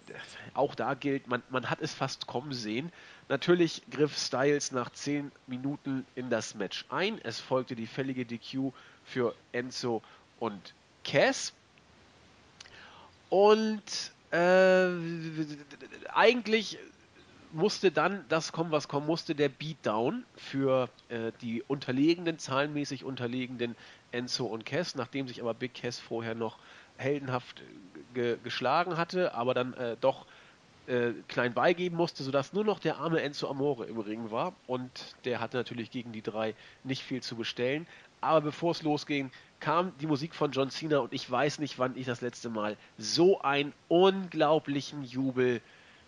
auch da gilt, man, man hat es fast kommen sehen. Natürlich griff Styles nach 10 Minuten in das Match ein. Es folgte die fällige DQ für Enzo und Cass. Und äh, eigentlich musste dann das kommen, was kommen musste, der Beatdown für äh, die unterlegenen, zahlenmäßig unterlegenen Enzo und Cass, nachdem sich aber Big Cass vorher noch heldenhaft ge geschlagen hatte, aber dann äh, doch äh, klein beigeben musste, sodass nur noch der arme Enzo Amore im Ring war und der hatte natürlich gegen die drei nicht viel zu bestellen. Aber bevor es losging, kam die Musik von John Cena und ich weiß nicht, wann ich das letzte Mal so einen unglaublichen Jubel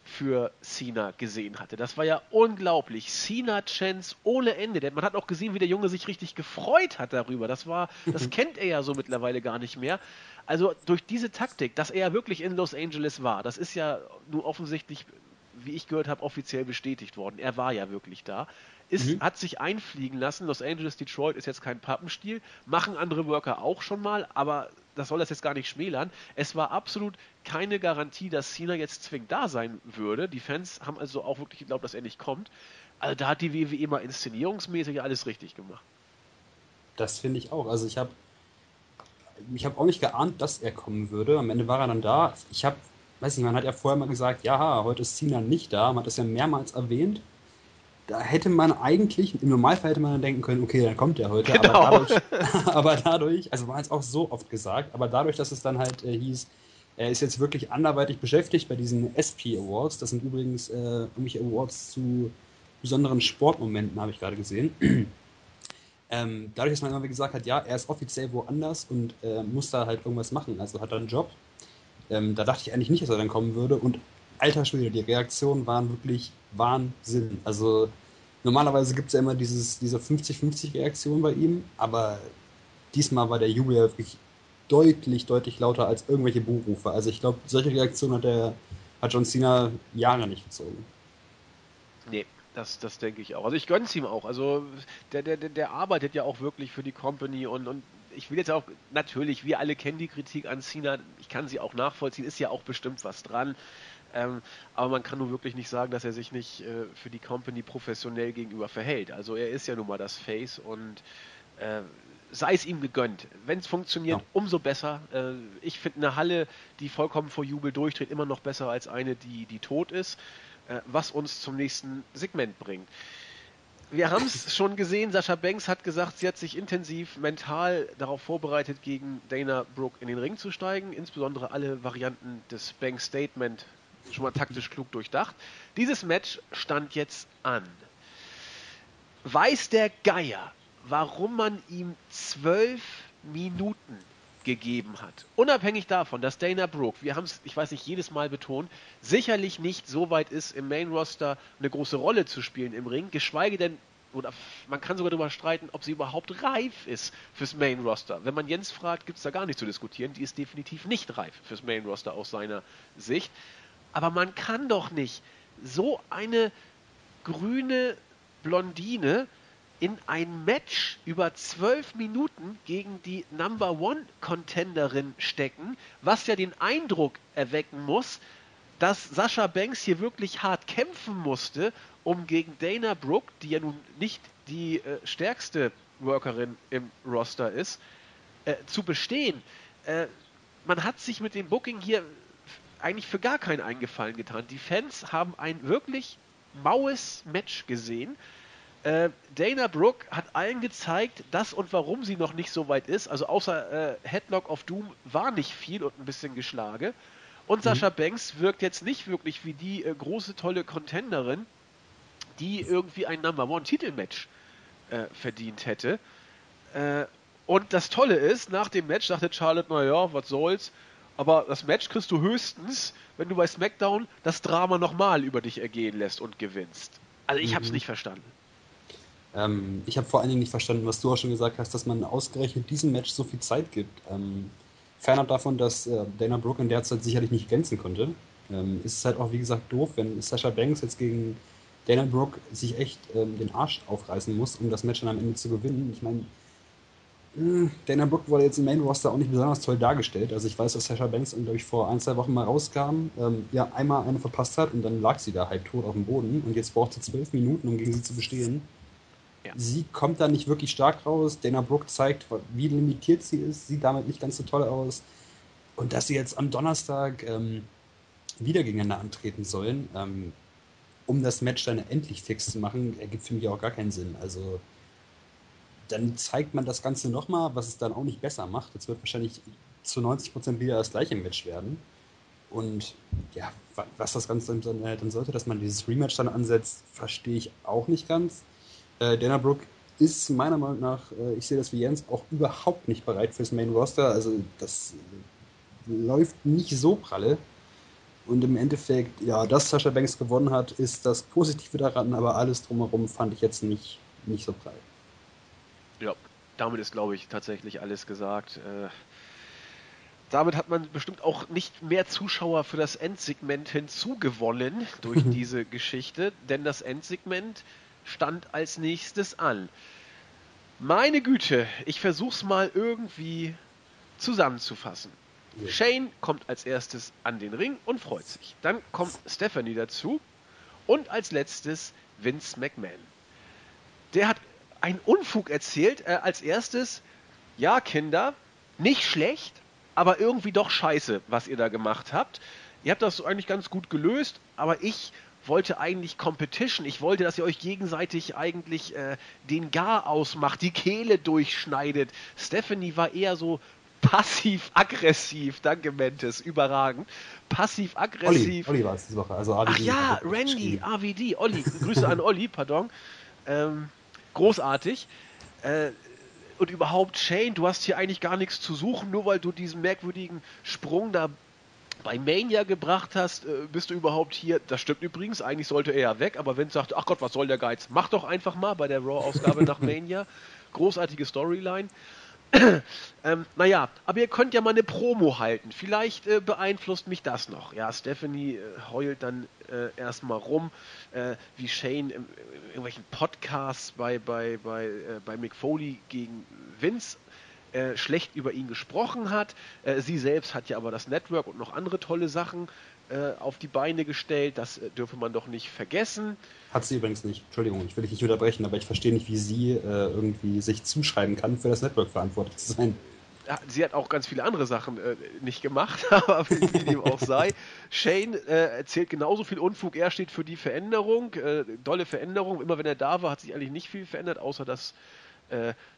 für Cena gesehen hatte. Das war ja unglaublich. Cena-Chance ohne Ende. Denn man hat auch gesehen, wie der Junge sich richtig gefreut hat darüber. Das war, das kennt er ja so mittlerweile gar nicht mehr. Also durch diese Taktik, dass er wirklich in Los Angeles war, das ist ja nun offensichtlich, wie ich gehört habe, offiziell bestätigt worden. Er war ja wirklich da ist, mhm. hat sich einfliegen lassen. Los Angeles, Detroit ist jetzt kein Pappenstiel, machen andere Worker auch schon mal, aber das soll das jetzt gar nicht schmälern. Es war absolut keine Garantie, dass Cena jetzt zwingend da sein würde. Die Fans haben also auch wirklich geglaubt, dass er nicht kommt. Also da hat die WWE mal inszenierungsmäßig alles richtig gemacht. Das finde ich auch. Also ich habe ich habe auch nicht geahnt, dass er kommen würde. Am Ende war er dann da. Ich habe, weiß nicht, man hat ja vorher mal gesagt, ja, heute ist Cena nicht da. Man hat das ja mehrmals erwähnt da hätte man eigentlich, im Normalfall hätte man dann denken können, okay, dann kommt der heute. Genau. Aber, dadurch, aber dadurch, also war es auch so oft gesagt, aber dadurch, dass es dann halt äh, hieß, er ist jetzt wirklich anderweitig beschäftigt bei diesen SP Awards. Das sind übrigens äh, irgendwelche Awards zu besonderen Sportmomenten, habe ich gerade gesehen. ähm, dadurch, dass man immer gesagt hat, ja, er ist offiziell woanders und äh, muss da halt irgendwas machen, also hat er einen Job. Ähm, da dachte ich eigentlich nicht, dass er dann kommen würde. Und alter Schwede, die Reaktionen waren wirklich Wahnsinn. Also normalerweise gibt es ja immer dieses, diese 50-50-Reaktion bei ihm, aber diesmal war der Jubel wirklich deutlich, deutlich lauter als irgendwelche Buchrufe. Also ich glaube, solche Reaktionen hat, hat John Cena Jahre nicht gezogen. Nee, das, das denke ich auch. Also ich gönne es ihm auch. Also der, der, der arbeitet ja auch wirklich für die Company und, und ich will jetzt auch, natürlich, wir alle kennen die Kritik an Cena, ich kann sie auch nachvollziehen, ist ja auch bestimmt was dran. Ähm, aber man kann nun wirklich nicht sagen, dass er sich nicht äh, für die Company professionell gegenüber verhält. Also er ist ja nun mal das Face und äh, sei es ihm gegönnt. Wenn es funktioniert, ja. umso besser. Äh, ich finde eine Halle, die vollkommen vor Jubel durchdreht, immer noch besser als eine, die, die tot ist, äh, was uns zum nächsten Segment bringt. Wir haben es schon gesehen, Sascha Banks hat gesagt, sie hat sich intensiv mental darauf vorbereitet, gegen Dana Brooke in den Ring zu steigen, insbesondere alle Varianten des Banks Statement schon mal taktisch klug durchdacht. Dieses Match stand jetzt an. Weiß der Geier, warum man ihm zwölf Minuten gegeben hat. Unabhängig davon, dass Dana Brooke, wir haben es, ich weiß nicht, jedes Mal betont, sicherlich nicht so weit ist, im Main Roster eine große Rolle zu spielen im Ring, geschweige denn, oder man kann sogar darüber streiten, ob sie überhaupt reif ist fürs Main Roster. Wenn man Jens fragt, gibt es da gar nicht zu diskutieren. Die ist definitiv nicht reif fürs Main Roster aus seiner Sicht. Aber man kann doch nicht so eine grüne Blondine in ein Match über zwölf Minuten gegen die Number One Contenderin stecken, was ja den Eindruck erwecken muss, dass Sascha Banks hier wirklich hart kämpfen musste, um gegen Dana Brooke, die ja nun nicht die äh, stärkste Workerin im Roster ist, äh, zu bestehen. Äh, man hat sich mit dem Booking hier eigentlich für gar keinen Eingefallen getan. Die Fans haben ein wirklich maues Match gesehen. Äh, Dana Brooke hat allen gezeigt, dass und warum sie noch nicht so weit ist. Also außer äh, Headlock of Doom war nicht viel und ein bisschen Geschlage. Und mhm. Sascha Banks wirkt jetzt nicht wirklich wie die äh, große, tolle Contenderin, die irgendwie ein Number One Titelmatch äh, verdient hätte. Äh, und das Tolle ist, nach dem Match sagte Charlotte, naja, was soll's, aber das Match kriegst du höchstens, wenn du bei SmackDown das Drama nochmal über dich ergehen lässt und gewinnst. Also ich mhm. habe es nicht verstanden. Ähm, ich habe vor allen Dingen nicht verstanden, was du auch schon gesagt hast, dass man ausgerechnet diesem Match so viel Zeit gibt. Ähm, fernab davon, dass äh, Dana Brooke in der Zeit sicherlich nicht glänzen konnte, ähm, ist es halt auch, wie gesagt, doof, wenn Sasha Banks jetzt gegen Dana Brooke sich echt ähm, den Arsch aufreißen muss, um das Match dann am Ende zu gewinnen. Ich meine, Dana Brooke wurde jetzt im Main Roster auch nicht besonders toll dargestellt. Also ich weiß, dass Sasha Banks, glaube ich, vor ein, zwei Wochen mal rauskam, ähm, ja, einmal eine verpasst hat und dann lag sie da halb tot auf dem Boden und jetzt braucht sie zwölf Minuten, um gegen sie zu bestehen. Ja. Sie kommt da nicht wirklich stark raus. Dana Brooke zeigt, wie limitiert sie ist, sieht damit nicht ganz so toll aus. Und dass sie jetzt am Donnerstag ähm, wieder gegeneinander antreten sollen, ähm, um das Match dann endlich fix zu machen, ergibt für mich auch gar keinen Sinn. Also dann zeigt man das Ganze nochmal, was es dann auch nicht besser macht. Es wird wahrscheinlich zu 90% wieder das gleiche Match werden. Und ja, was das Ganze dann, dann sollte, dass man dieses Rematch dann ansetzt, verstehe ich auch nicht ganz. Äh, Dana Brooke ist meiner Meinung nach, äh, ich sehe das wie Jens, auch überhaupt nicht bereit fürs Main Roster. Also das äh, läuft nicht so pralle. Und im Endeffekt, ja, dass Sascha Banks gewonnen hat, ist das Positive daran, aber alles drumherum fand ich jetzt nicht, nicht so prall. Ja, damit ist, glaube ich, tatsächlich alles gesagt. Äh, damit hat man bestimmt auch nicht mehr Zuschauer für das Endsegment hinzugewonnen durch diese Geschichte, denn das Endsegment stand als nächstes an. Meine Güte, ich versuch's mal irgendwie zusammenzufassen. Ja. Shane kommt als erstes an den Ring und freut sich. Dann kommt Stephanie dazu und als letztes Vince McMahon. Der hat einen Unfug erzählt. Äh, als erstes, ja, Kinder, nicht schlecht, aber irgendwie doch scheiße, was ihr da gemacht habt. Ihr habt das eigentlich ganz gut gelöst, aber ich wollte eigentlich Competition. Ich wollte, dass ihr euch gegenseitig eigentlich äh, den Gar ausmacht, die Kehle durchschneidet. Stephanie war eher so passiv-aggressiv. Danke, Mentes. Überragend. Passiv-aggressiv. Olli, Olli war es diese Woche. Also Ach ja, Randy, AVD. Olli. Grüße an Olli, pardon. Ähm, großartig. Äh, und überhaupt, Shane, du hast hier eigentlich gar nichts zu suchen, nur weil du diesen merkwürdigen Sprung da bei Mania gebracht hast, äh, bist du überhaupt hier. Das stimmt übrigens, eigentlich sollte er ja weg, aber Vince sagt, ach Gott, was soll der Geiz? Mach doch einfach mal bei der Raw-Ausgabe nach Mania. Großartige Storyline. ähm, naja, aber ihr könnt ja mal eine Promo halten. Vielleicht äh, beeinflusst mich das noch. Ja, Stephanie äh, heult dann äh, erstmal rum, äh, wie Shane in, irgendwelchen Podcasts bei, bei, bei, äh, bei Mick Foley gegen Vince äh, schlecht über ihn gesprochen hat. Sie selbst hat ja aber das Network und noch andere tolle Sachen äh, auf die Beine gestellt. Das äh, dürfe man doch nicht vergessen. Hat sie übrigens nicht. Entschuldigung, ich will dich nicht unterbrechen, aber ich verstehe nicht, wie sie äh, irgendwie sich zuschreiben kann, für das Network verantwortlich zu sein. sie hat auch ganz viele andere Sachen äh, nicht gemacht, aber wie dem auch sei. Shane äh, erzählt genauso viel Unfug. Er steht für die Veränderung, dolle Veränderung. Immer wenn er da war, hat sich eigentlich nicht viel verändert, außer dass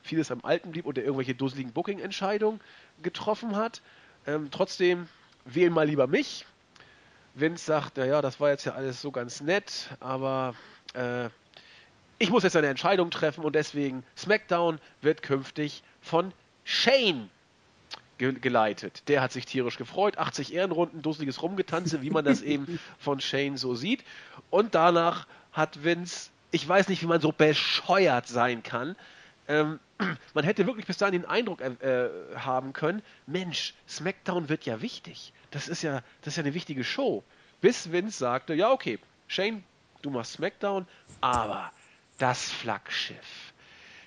vieles am Alten blieb und er irgendwelche dusseligen Booking-Entscheidungen getroffen hat. Ähm, trotzdem wählen mal lieber mich. Vince sagt, ja, das war jetzt ja alles so ganz nett, aber äh, ich muss jetzt eine Entscheidung treffen und deswegen SmackDown wird künftig von Shane ge geleitet. Der hat sich tierisch gefreut, 80 Ehrenrunden, dusseliges Rumgetanze, wie man das eben von Shane so sieht. Und danach hat Vince, ich weiß nicht, wie man so bescheuert sein kann, ähm, man hätte wirklich bis dahin den Eindruck äh, haben können, Mensch, SmackDown wird ja wichtig. Das ist ja, das ist ja eine wichtige Show. Bis Vince sagte, ja okay, Shane, du machst SmackDown, aber das Flaggschiff,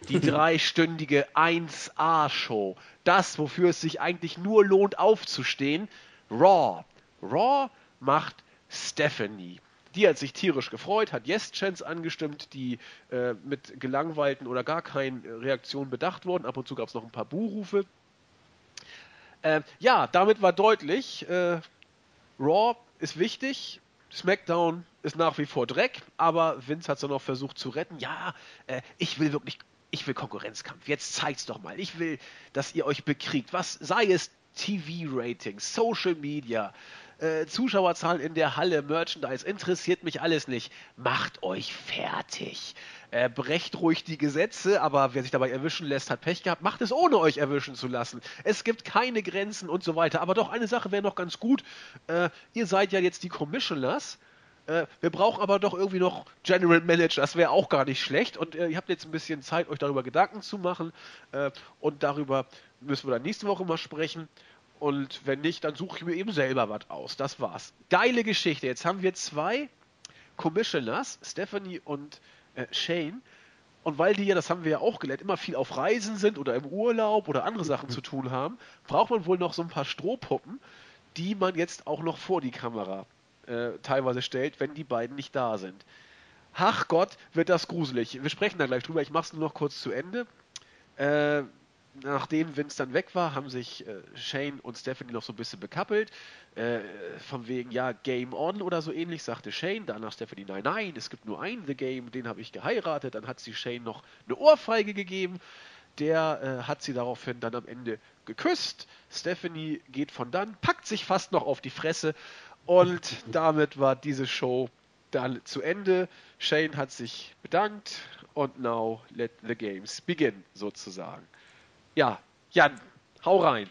die dreistündige 1A-Show, das, wofür es sich eigentlich nur lohnt aufzustehen, Raw. Raw macht Stephanie. Die hat sich tierisch gefreut, hat Yes-Chance angestimmt, die äh, mit gelangweilten oder gar keinen Reaktionen bedacht wurden. Ab und zu gab es noch ein paar Buhrufe. Äh, ja, damit war deutlich, äh, Raw ist wichtig, SmackDown ist nach wie vor Dreck, aber Vince hat es dann noch versucht zu retten. Ja, äh, ich will wirklich, ich will Konkurrenzkampf. Jetzt zeigt's doch mal. Ich will, dass ihr euch bekriegt. Was sei es TV-Ratings, Social Media, äh, Zuschauerzahlen in der Halle, Merchandise, interessiert mich alles nicht. Macht euch fertig. Äh, brecht ruhig die Gesetze, aber wer sich dabei erwischen lässt, hat Pech gehabt. Macht es ohne euch erwischen zu lassen. Es gibt keine Grenzen und so weiter. Aber doch eine Sache wäre noch ganz gut. Äh, ihr seid ja jetzt die Commissioners. Äh, wir brauchen aber doch irgendwie noch General Manager, das wäre auch gar nicht schlecht. Und äh, ihr habt jetzt ein bisschen Zeit, euch darüber Gedanken zu machen. Äh, und darüber müssen wir dann nächste Woche mal sprechen. Und wenn nicht, dann suche ich mir eben selber was aus. Das war's. Geile Geschichte. Jetzt haben wir zwei Commissioners, Stephanie und äh, Shane. Und weil die ja, das haben wir ja auch gelernt, immer viel auf Reisen sind oder im Urlaub oder andere Sachen zu tun haben, braucht man wohl noch so ein paar Strohpuppen, die man jetzt auch noch vor die Kamera äh, teilweise stellt, wenn die beiden nicht da sind. Ach Gott, wird das gruselig. Wir sprechen da gleich drüber. Ich mach's nur noch kurz zu Ende. Äh, nachdem Vince dann weg war, haben sich äh, Shane und Stephanie noch so ein bisschen bekappelt. Äh, von wegen, ja, Game On oder so ähnlich, sagte Shane. Danach Stephanie, nein, nein, es gibt nur einen The Game, den habe ich geheiratet. Dann hat sie Shane noch eine Ohrfeige gegeben. Der äh, hat sie daraufhin dann am Ende geküsst. Stephanie geht von dann, packt sich fast noch auf die Fresse. Und damit war diese Show dann zu Ende. Shane hat sich bedankt und now let the games begin, sozusagen. Ja, Jan, hau rein.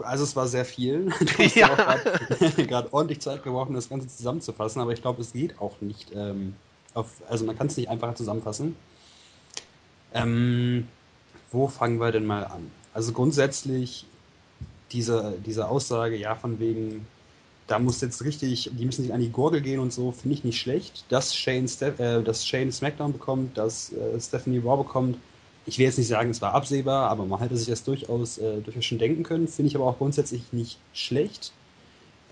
Also es war sehr viel. Du hast ja. gerade ordentlich Zeit gebraucht, um das Ganze zusammenzufassen, aber ich glaube, es geht auch nicht. Ähm, auf, also man kann es nicht einfacher zusammenfassen. Ähm, wo fangen wir denn mal an? Also grundsätzlich diese, diese Aussage, ja, von wegen, da muss jetzt richtig, die müssen sich an die Gurgel gehen und so, finde ich nicht schlecht. Dass Shane, Ste äh, dass Shane SmackDown bekommt, dass äh, Stephanie Raw bekommt, ich will jetzt nicht sagen, es war absehbar, aber man hätte sich das durchaus, äh, durchaus schon denken können. Finde ich aber auch grundsätzlich nicht schlecht.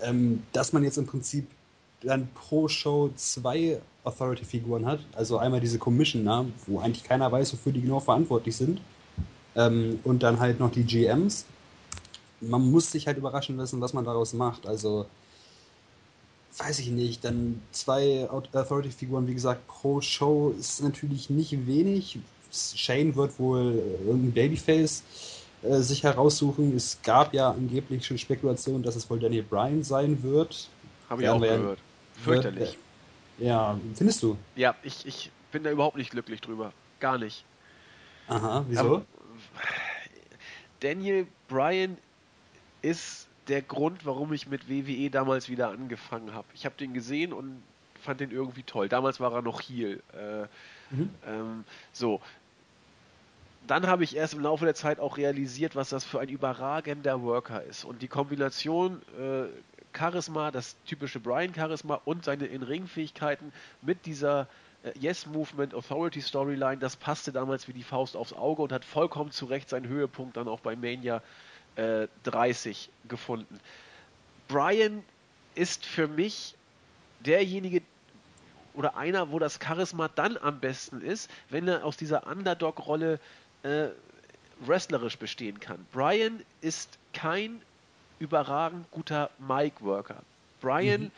Ähm, dass man jetzt im Prinzip dann pro Show zwei Authority-Figuren hat, also einmal diese Commissioner, wo eigentlich keiner weiß, wofür die genau verantwortlich sind, ähm, und dann halt noch die GMs. Man muss sich halt überraschen lassen, was man daraus macht. Also, weiß ich nicht, dann zwei Authority-Figuren, wie gesagt, pro Show ist natürlich nicht wenig. Shane wird wohl irgendein Babyface äh, sich heraussuchen. Es gab ja angeblich schon Spekulationen, dass es wohl Daniel Bryan sein wird. Habe ich auch gehört. Fürchterlich. Ja, findest du? Ja, ich, ich bin da überhaupt nicht glücklich drüber. Gar nicht. Aha, wieso? Aber Daniel Bryan ist der Grund, warum ich mit WWE damals wieder angefangen habe. Ich habe den gesehen und fand den irgendwie toll. Damals war er noch Heel. Äh, mhm. ähm, so. Dann habe ich erst im Laufe der Zeit auch realisiert, was das für ein überragender Worker ist. Und die Kombination äh, Charisma, das typische Brian-Charisma und seine In-Ring-Fähigkeiten mit dieser äh, Yes-Movement Authority Storyline, das passte damals wie die Faust aufs Auge und hat vollkommen zu Recht seinen Höhepunkt dann auch bei Mania äh, 30 gefunden. Brian ist für mich derjenige oder einer, wo das Charisma dann am besten ist, wenn er aus dieser Underdog-Rolle äh, wrestlerisch bestehen kann. Brian ist kein überragend guter Mic-Worker. Brian mhm.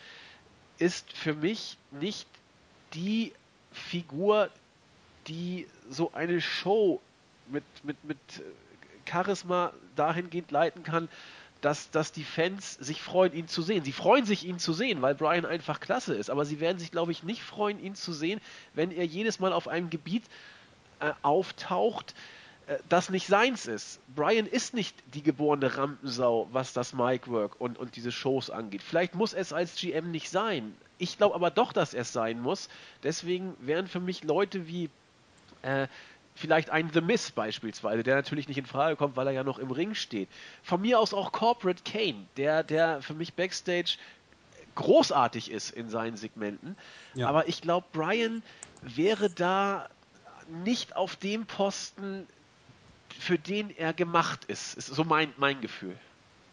ist für mich nicht die Figur, die so eine Show mit, mit, mit äh, Charisma dahingehend leiten kann, dass, dass die Fans sich freuen, ihn zu sehen. Sie freuen sich, ihn zu sehen, weil Brian einfach klasse ist. Aber sie werden sich, glaube ich, nicht freuen, ihn zu sehen, wenn er jedes Mal auf einem Gebiet äh, auftaucht, äh, das nicht seins ist. Brian ist nicht die geborene Rampensau, was das Micwork und, und diese Shows angeht. Vielleicht muss es als GM nicht sein. Ich glaube aber doch, dass es sein muss. Deswegen wären für mich Leute wie äh, vielleicht ein The Miss beispielsweise, der natürlich nicht in Frage kommt, weil er ja noch im Ring steht. Von mir aus auch Corporate Kane, der, der für mich Backstage großartig ist in seinen Segmenten. Ja. Aber ich glaube, Brian wäre da nicht auf dem Posten, für den er gemacht ist. Ist so mein, mein Gefühl.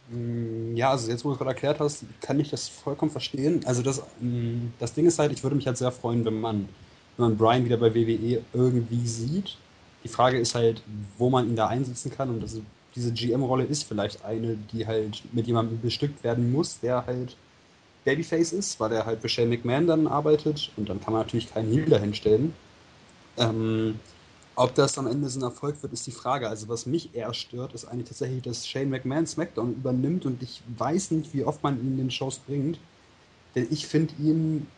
Mm, ja, also jetzt, wo du es gerade erklärt hast, kann ich das vollkommen verstehen. Also das, mm, das Ding ist halt, ich würde mich halt sehr freuen, wenn man, wenn man Brian wieder bei WWE irgendwie sieht. Die Frage ist halt, wo man ihn da einsetzen kann und das, diese GM-Rolle ist vielleicht eine, die halt mit jemandem bestückt werden muss, der halt Babyface ist, weil er halt für Shane McMahon dann arbeitet und dann kann man natürlich keinen Heel dahinstellen. Ähm, ob das am Ende so ein Erfolg wird, ist die Frage. Also was mich eher stört, ist eigentlich tatsächlich, dass Shane McMahon SmackDown übernimmt und ich weiß nicht, wie oft man ihn in den Shows bringt. Denn ich finde ihn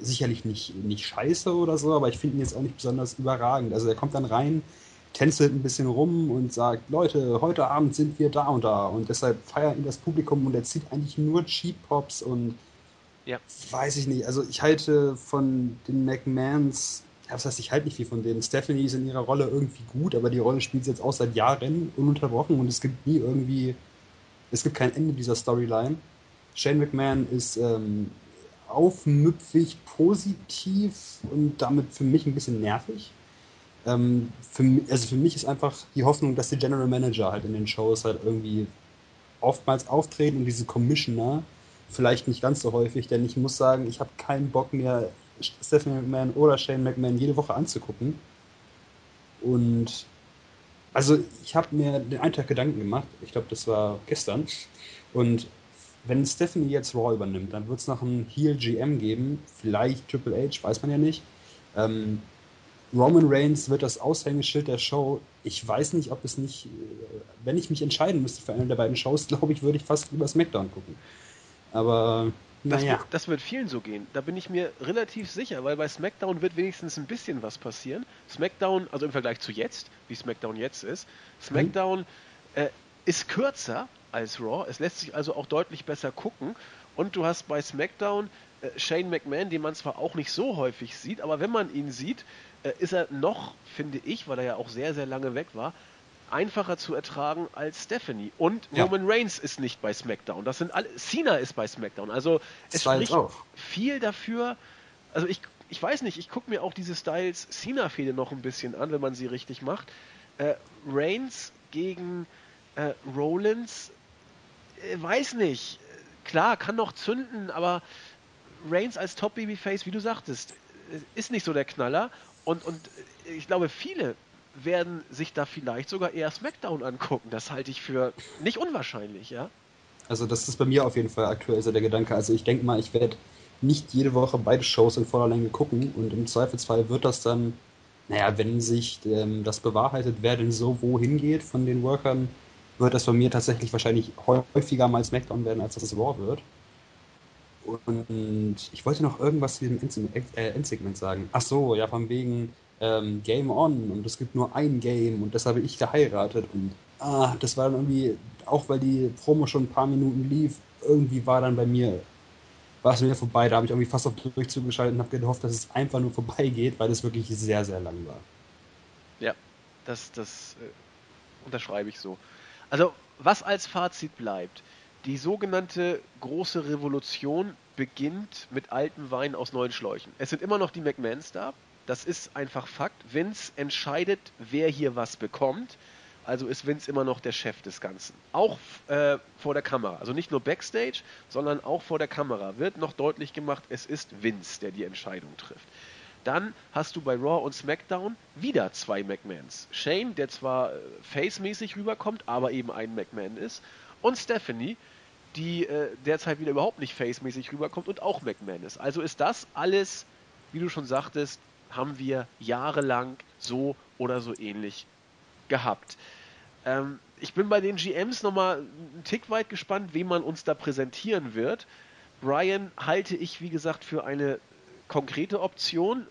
sicherlich nicht, nicht scheiße oder so, aber ich finde ihn jetzt auch nicht besonders überragend. Also er kommt dann rein, tänzelt ein bisschen rum und sagt, Leute, heute Abend sind wir da und da und deshalb feiert ihn das Publikum und er zieht eigentlich nur Cheap Pops und ja. weiß ich nicht. Also ich halte von den McMahons ja, das heißt, ich halte nicht viel von denen. Stephanie ist in ihrer Rolle irgendwie gut, aber die Rolle spielt sie jetzt auch seit Jahren ununterbrochen und es gibt nie irgendwie, es gibt kein Ende dieser Storyline. Shane McMahon ist ähm, aufmüpfig, positiv und damit für mich ein bisschen nervig. Ähm, für, also für mich ist einfach die Hoffnung, dass die General Manager halt in den Shows halt irgendwie oftmals auftreten und diese Commissioner vielleicht nicht ganz so häufig, denn ich muss sagen, ich habe keinen Bock mehr Stephanie McMahon oder Shane McMahon jede Woche anzugucken. Und also ich habe mir den einen Tag Gedanken gemacht, ich glaube, das war gestern. Und wenn Stephanie jetzt Raw übernimmt, dann wird es noch einen Heel GM geben, vielleicht Triple H, weiß man ja nicht. Ähm, Roman Reigns wird das Aushängeschild der Show. Ich weiß nicht, ob es nicht, wenn ich mich entscheiden müsste für eine der beiden Shows, glaube ich, würde ich fast über SmackDown gucken. Aber Das, naja. wird, das wird vielen so gehen. Da bin ich mir relativ sicher, weil bei SmackDown wird wenigstens ein bisschen was passieren. SmackDown, also im Vergleich zu jetzt, wie SmackDown jetzt ist, SmackDown mhm. äh, ist kürzer als Raw. Es lässt sich also auch deutlich besser gucken. Und du hast bei SmackDown äh, Shane McMahon, den man zwar auch nicht so häufig sieht, aber wenn man ihn sieht, äh, ist er noch, finde ich, weil er ja auch sehr, sehr lange weg war, einfacher zu ertragen als Stephanie. Und ja. Roman Reigns ist nicht bei SmackDown. Das sind alle. Cena ist bei SmackDown. Also es Styles spricht auch. viel dafür. Also ich, ich weiß nicht, ich gucke mir auch diese Styles Cena-Fehde noch ein bisschen an, wenn man sie richtig macht. Äh, Reigns gegen äh, Rollins, weiß nicht. Klar, kann noch zünden, aber Reigns als Top-Babyface, wie du sagtest, äh, ist nicht so der Knaller. Und, und ich glaube, viele werden sich da vielleicht sogar eher SmackDown angucken. Das halte ich für nicht unwahrscheinlich, ja. Also das ist bei mir auf jeden Fall aktuell so der Gedanke. Also ich denke mal, ich werde nicht jede Woche beide Shows in voller Länge gucken und im Zweifelsfall wird das dann, naja, wenn sich ähm, das bewahrheitet, wer denn so wohin geht von den Workern, wird das bei mir tatsächlich wahrscheinlich häufiger mal SmackDown werden, als dass es Raw wird. Und ich wollte noch irgendwas zu diesem äh, Endsegment sagen. Ach so, ja, von wegen, ähm, Game On und es gibt nur ein Game und das habe ich geheiratet und ah, das war dann irgendwie, auch weil die Promo schon ein paar Minuten lief, irgendwie war dann bei mir, war es mir vorbei, da habe ich irgendwie fast auf Durchzug geschaltet und habe gehofft, dass es einfach nur vorbeigeht, weil es wirklich sehr, sehr lang war. Ja, das, das äh, unterschreibe ich so. Also, was als Fazit bleibt, die sogenannte große Revolution beginnt mit altem Wein aus neuen Schläuchen. Es sind immer noch die McMahons da, das ist einfach Fakt. Vince entscheidet, wer hier was bekommt. Also ist Vince immer noch der Chef des Ganzen. Auch äh, vor der Kamera. Also nicht nur Backstage, sondern auch vor der Kamera wird noch deutlich gemacht, es ist Vince, der die Entscheidung trifft. Dann hast du bei Raw und SmackDown wieder zwei McMahons. Shane, der zwar äh, face-mäßig rüberkommt, aber eben ein McMahon ist. Und Stephanie, die äh, derzeit wieder überhaupt nicht face-mäßig rüberkommt und auch McMahon ist. Also ist das alles, wie du schon sagtest, haben wir jahrelang so oder so ähnlich gehabt. Ähm, ich bin bei den GMs nochmal einen Tick weit gespannt, wem man uns da präsentieren wird. Brian halte ich, wie gesagt, für eine konkrete Option,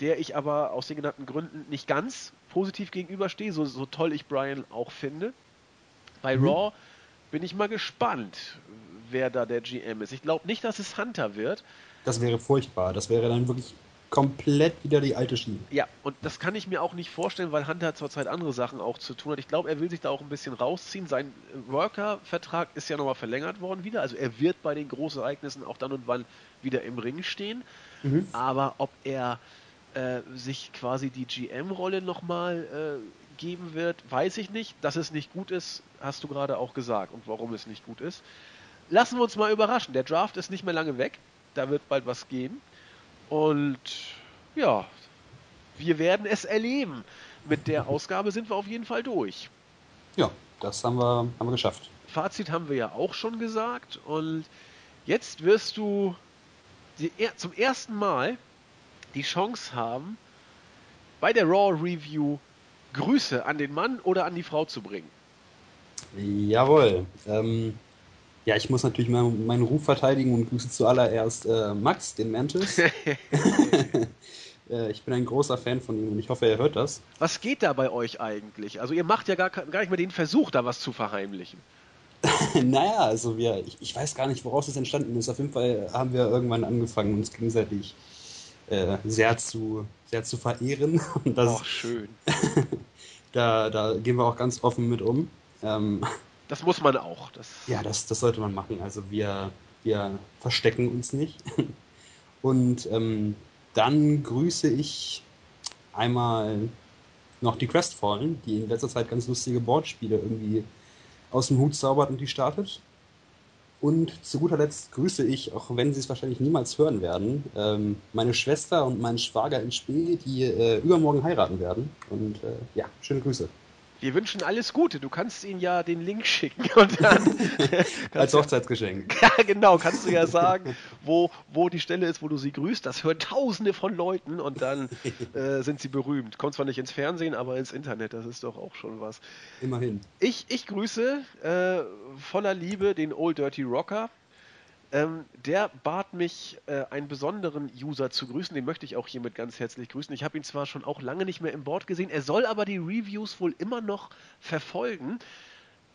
der ich aber aus den genannten Gründen nicht ganz positiv gegenüberstehe, so, so toll ich Brian auch finde. Bei mhm. Raw bin ich mal gespannt, wer da der GM ist. Ich glaube nicht, dass es Hunter wird. Das wäre furchtbar. Das wäre dann wirklich komplett wieder die alte Schiene. Ja, und das kann ich mir auch nicht vorstellen, weil Hunter zurzeit andere Sachen auch zu tun hat. Ich glaube, er will sich da auch ein bisschen rausziehen. Sein Worker-Vertrag ist ja nochmal verlängert worden wieder. Also er wird bei den großen Ereignissen auch dann und wann wieder im Ring stehen. Mhm. Aber ob er äh, sich quasi die GM-Rolle nochmal äh, geben wird, weiß ich nicht. Dass es nicht gut ist, hast du gerade auch gesagt. Und warum es nicht gut ist. Lassen wir uns mal überraschen. Der Draft ist nicht mehr lange weg. Da wird bald was gehen. Und ja, wir werden es erleben. Mit der Ausgabe sind wir auf jeden Fall durch. Ja, das haben wir, haben wir geschafft. Fazit haben wir ja auch schon gesagt. Und jetzt wirst du die, zum ersten Mal die Chance haben, bei der Raw Review Grüße an den Mann oder an die Frau zu bringen. Jawohl. Ähm, ja, ich muss natürlich meinen, meinen Ruf verteidigen und grüße zuallererst äh, Max, den Mantis. äh, ich bin ein großer Fan von ihm und ich hoffe, er hört das. Was geht da bei euch eigentlich? Also ihr macht ja gar, gar nicht mehr den Versuch, da was zu verheimlichen. naja, also wir, ich, ich, weiß gar nicht, woraus es entstanden ist. Auf jeden Fall haben wir irgendwann angefangen, uns gegenseitig äh, sehr, zu, sehr zu verehren. Und das, Och, schön. da, da gehen wir auch ganz offen mit um. Ähm, das muss man auch. Das ja, das, das sollte man machen. Also wir, wir verstecken uns nicht. Und ähm, dann grüße ich einmal noch die Crestfallen, die in letzter Zeit ganz lustige Boardspiele irgendwie aus dem Hut zaubert und die startet. Und zu guter Letzt grüße ich, auch wenn sie es wahrscheinlich niemals hören werden, ähm, meine Schwester und meinen Schwager in Spee, die äh, übermorgen heiraten werden. Und äh, ja, schöne Grüße. Wir wünschen alles Gute. Du kannst ihnen ja den Link schicken und dann. Als Hochzeitsgeschenk. Ja, genau. Kannst du ja sagen, wo, wo die Stelle ist, wo du sie grüßt. Das hören Tausende von Leuten und dann äh, sind sie berühmt. Kommt zwar nicht ins Fernsehen, aber ins Internet. Das ist doch auch schon was. Immerhin. Ich, ich grüße äh, voller Liebe den Old Dirty Rocker. Ähm, der bat mich, äh, einen besonderen User zu grüßen. Den möchte ich auch hiermit ganz herzlich grüßen. Ich habe ihn zwar schon auch lange nicht mehr im Board gesehen, er soll aber die Reviews wohl immer noch verfolgen.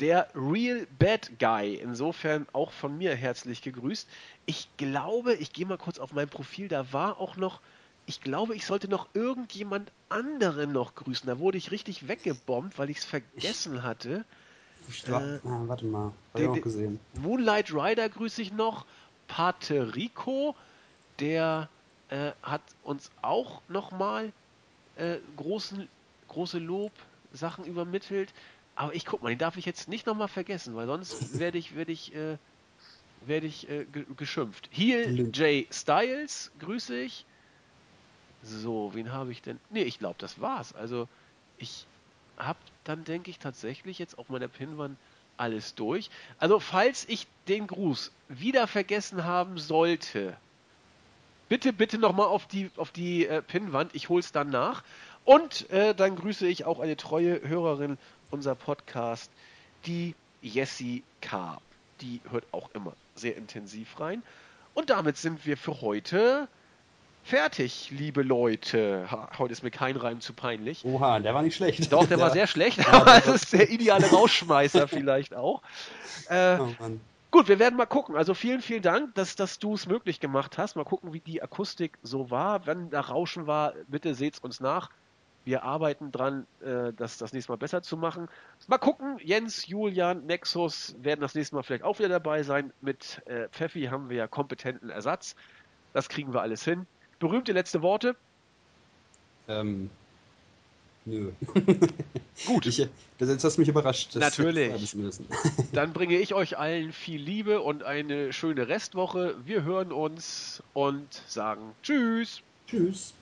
Der Real Bad Guy, insofern auch von mir herzlich gegrüßt. Ich glaube, ich gehe mal kurz auf mein Profil, da war auch noch, ich glaube, ich sollte noch irgendjemand anderen noch grüßen. Da wurde ich richtig weggebombt, weil ich es vergessen hatte. Äh, ah, warte mal, habe ich auch gesehen. Moonlight Rider grüße ich noch. Paterico, der äh, hat uns auch nochmal äh, großen, große Lob-Sachen übermittelt. Aber ich guck mal, den darf ich jetzt nicht nochmal vergessen, weil sonst werde ich, werde ich, äh, werde ich äh, geschimpft. Heel J Styles grüße ich. So, wen habe ich denn? Ne, ich glaube, das war's. Also, ich habe dann, denke ich, tatsächlich jetzt auf meiner Pinwand alles durch. Also, falls ich den Gruß wieder vergessen haben sollte, bitte, bitte nochmal auf die, auf die äh, Pinnwand. Ich hol's dann nach. Und äh, dann grüße ich auch eine treue Hörerin unser Podcast, die Jessie K. Die hört auch immer sehr intensiv rein. Und damit sind wir für heute fertig, liebe Leute. heute ist mir kein Reim zu peinlich. Oha, der war nicht schlecht. Doch, der ja. war sehr schlecht, aber es ist der ideale Rausschmeißer vielleicht auch. Äh, oh gut, wir werden mal gucken. Also vielen, vielen Dank, dass, dass du es möglich gemacht hast. Mal gucken, wie die Akustik so war. Wenn da Rauschen war, bitte seht's uns nach. Wir arbeiten dran, äh, das das nächste Mal besser zu machen. Mal gucken, Jens, Julian, Nexus werden das nächste Mal vielleicht auch wieder dabei sein. Mit äh, Pfeffi haben wir ja kompetenten Ersatz. Das kriegen wir alles hin. Berühmte letzte Worte? Ähm, nö. Gut. Ich, das, jetzt hast du mich überrascht. Natürlich. Dann bringe ich euch allen viel Liebe und eine schöne Restwoche. Wir hören uns und sagen Tschüss. Tschüss.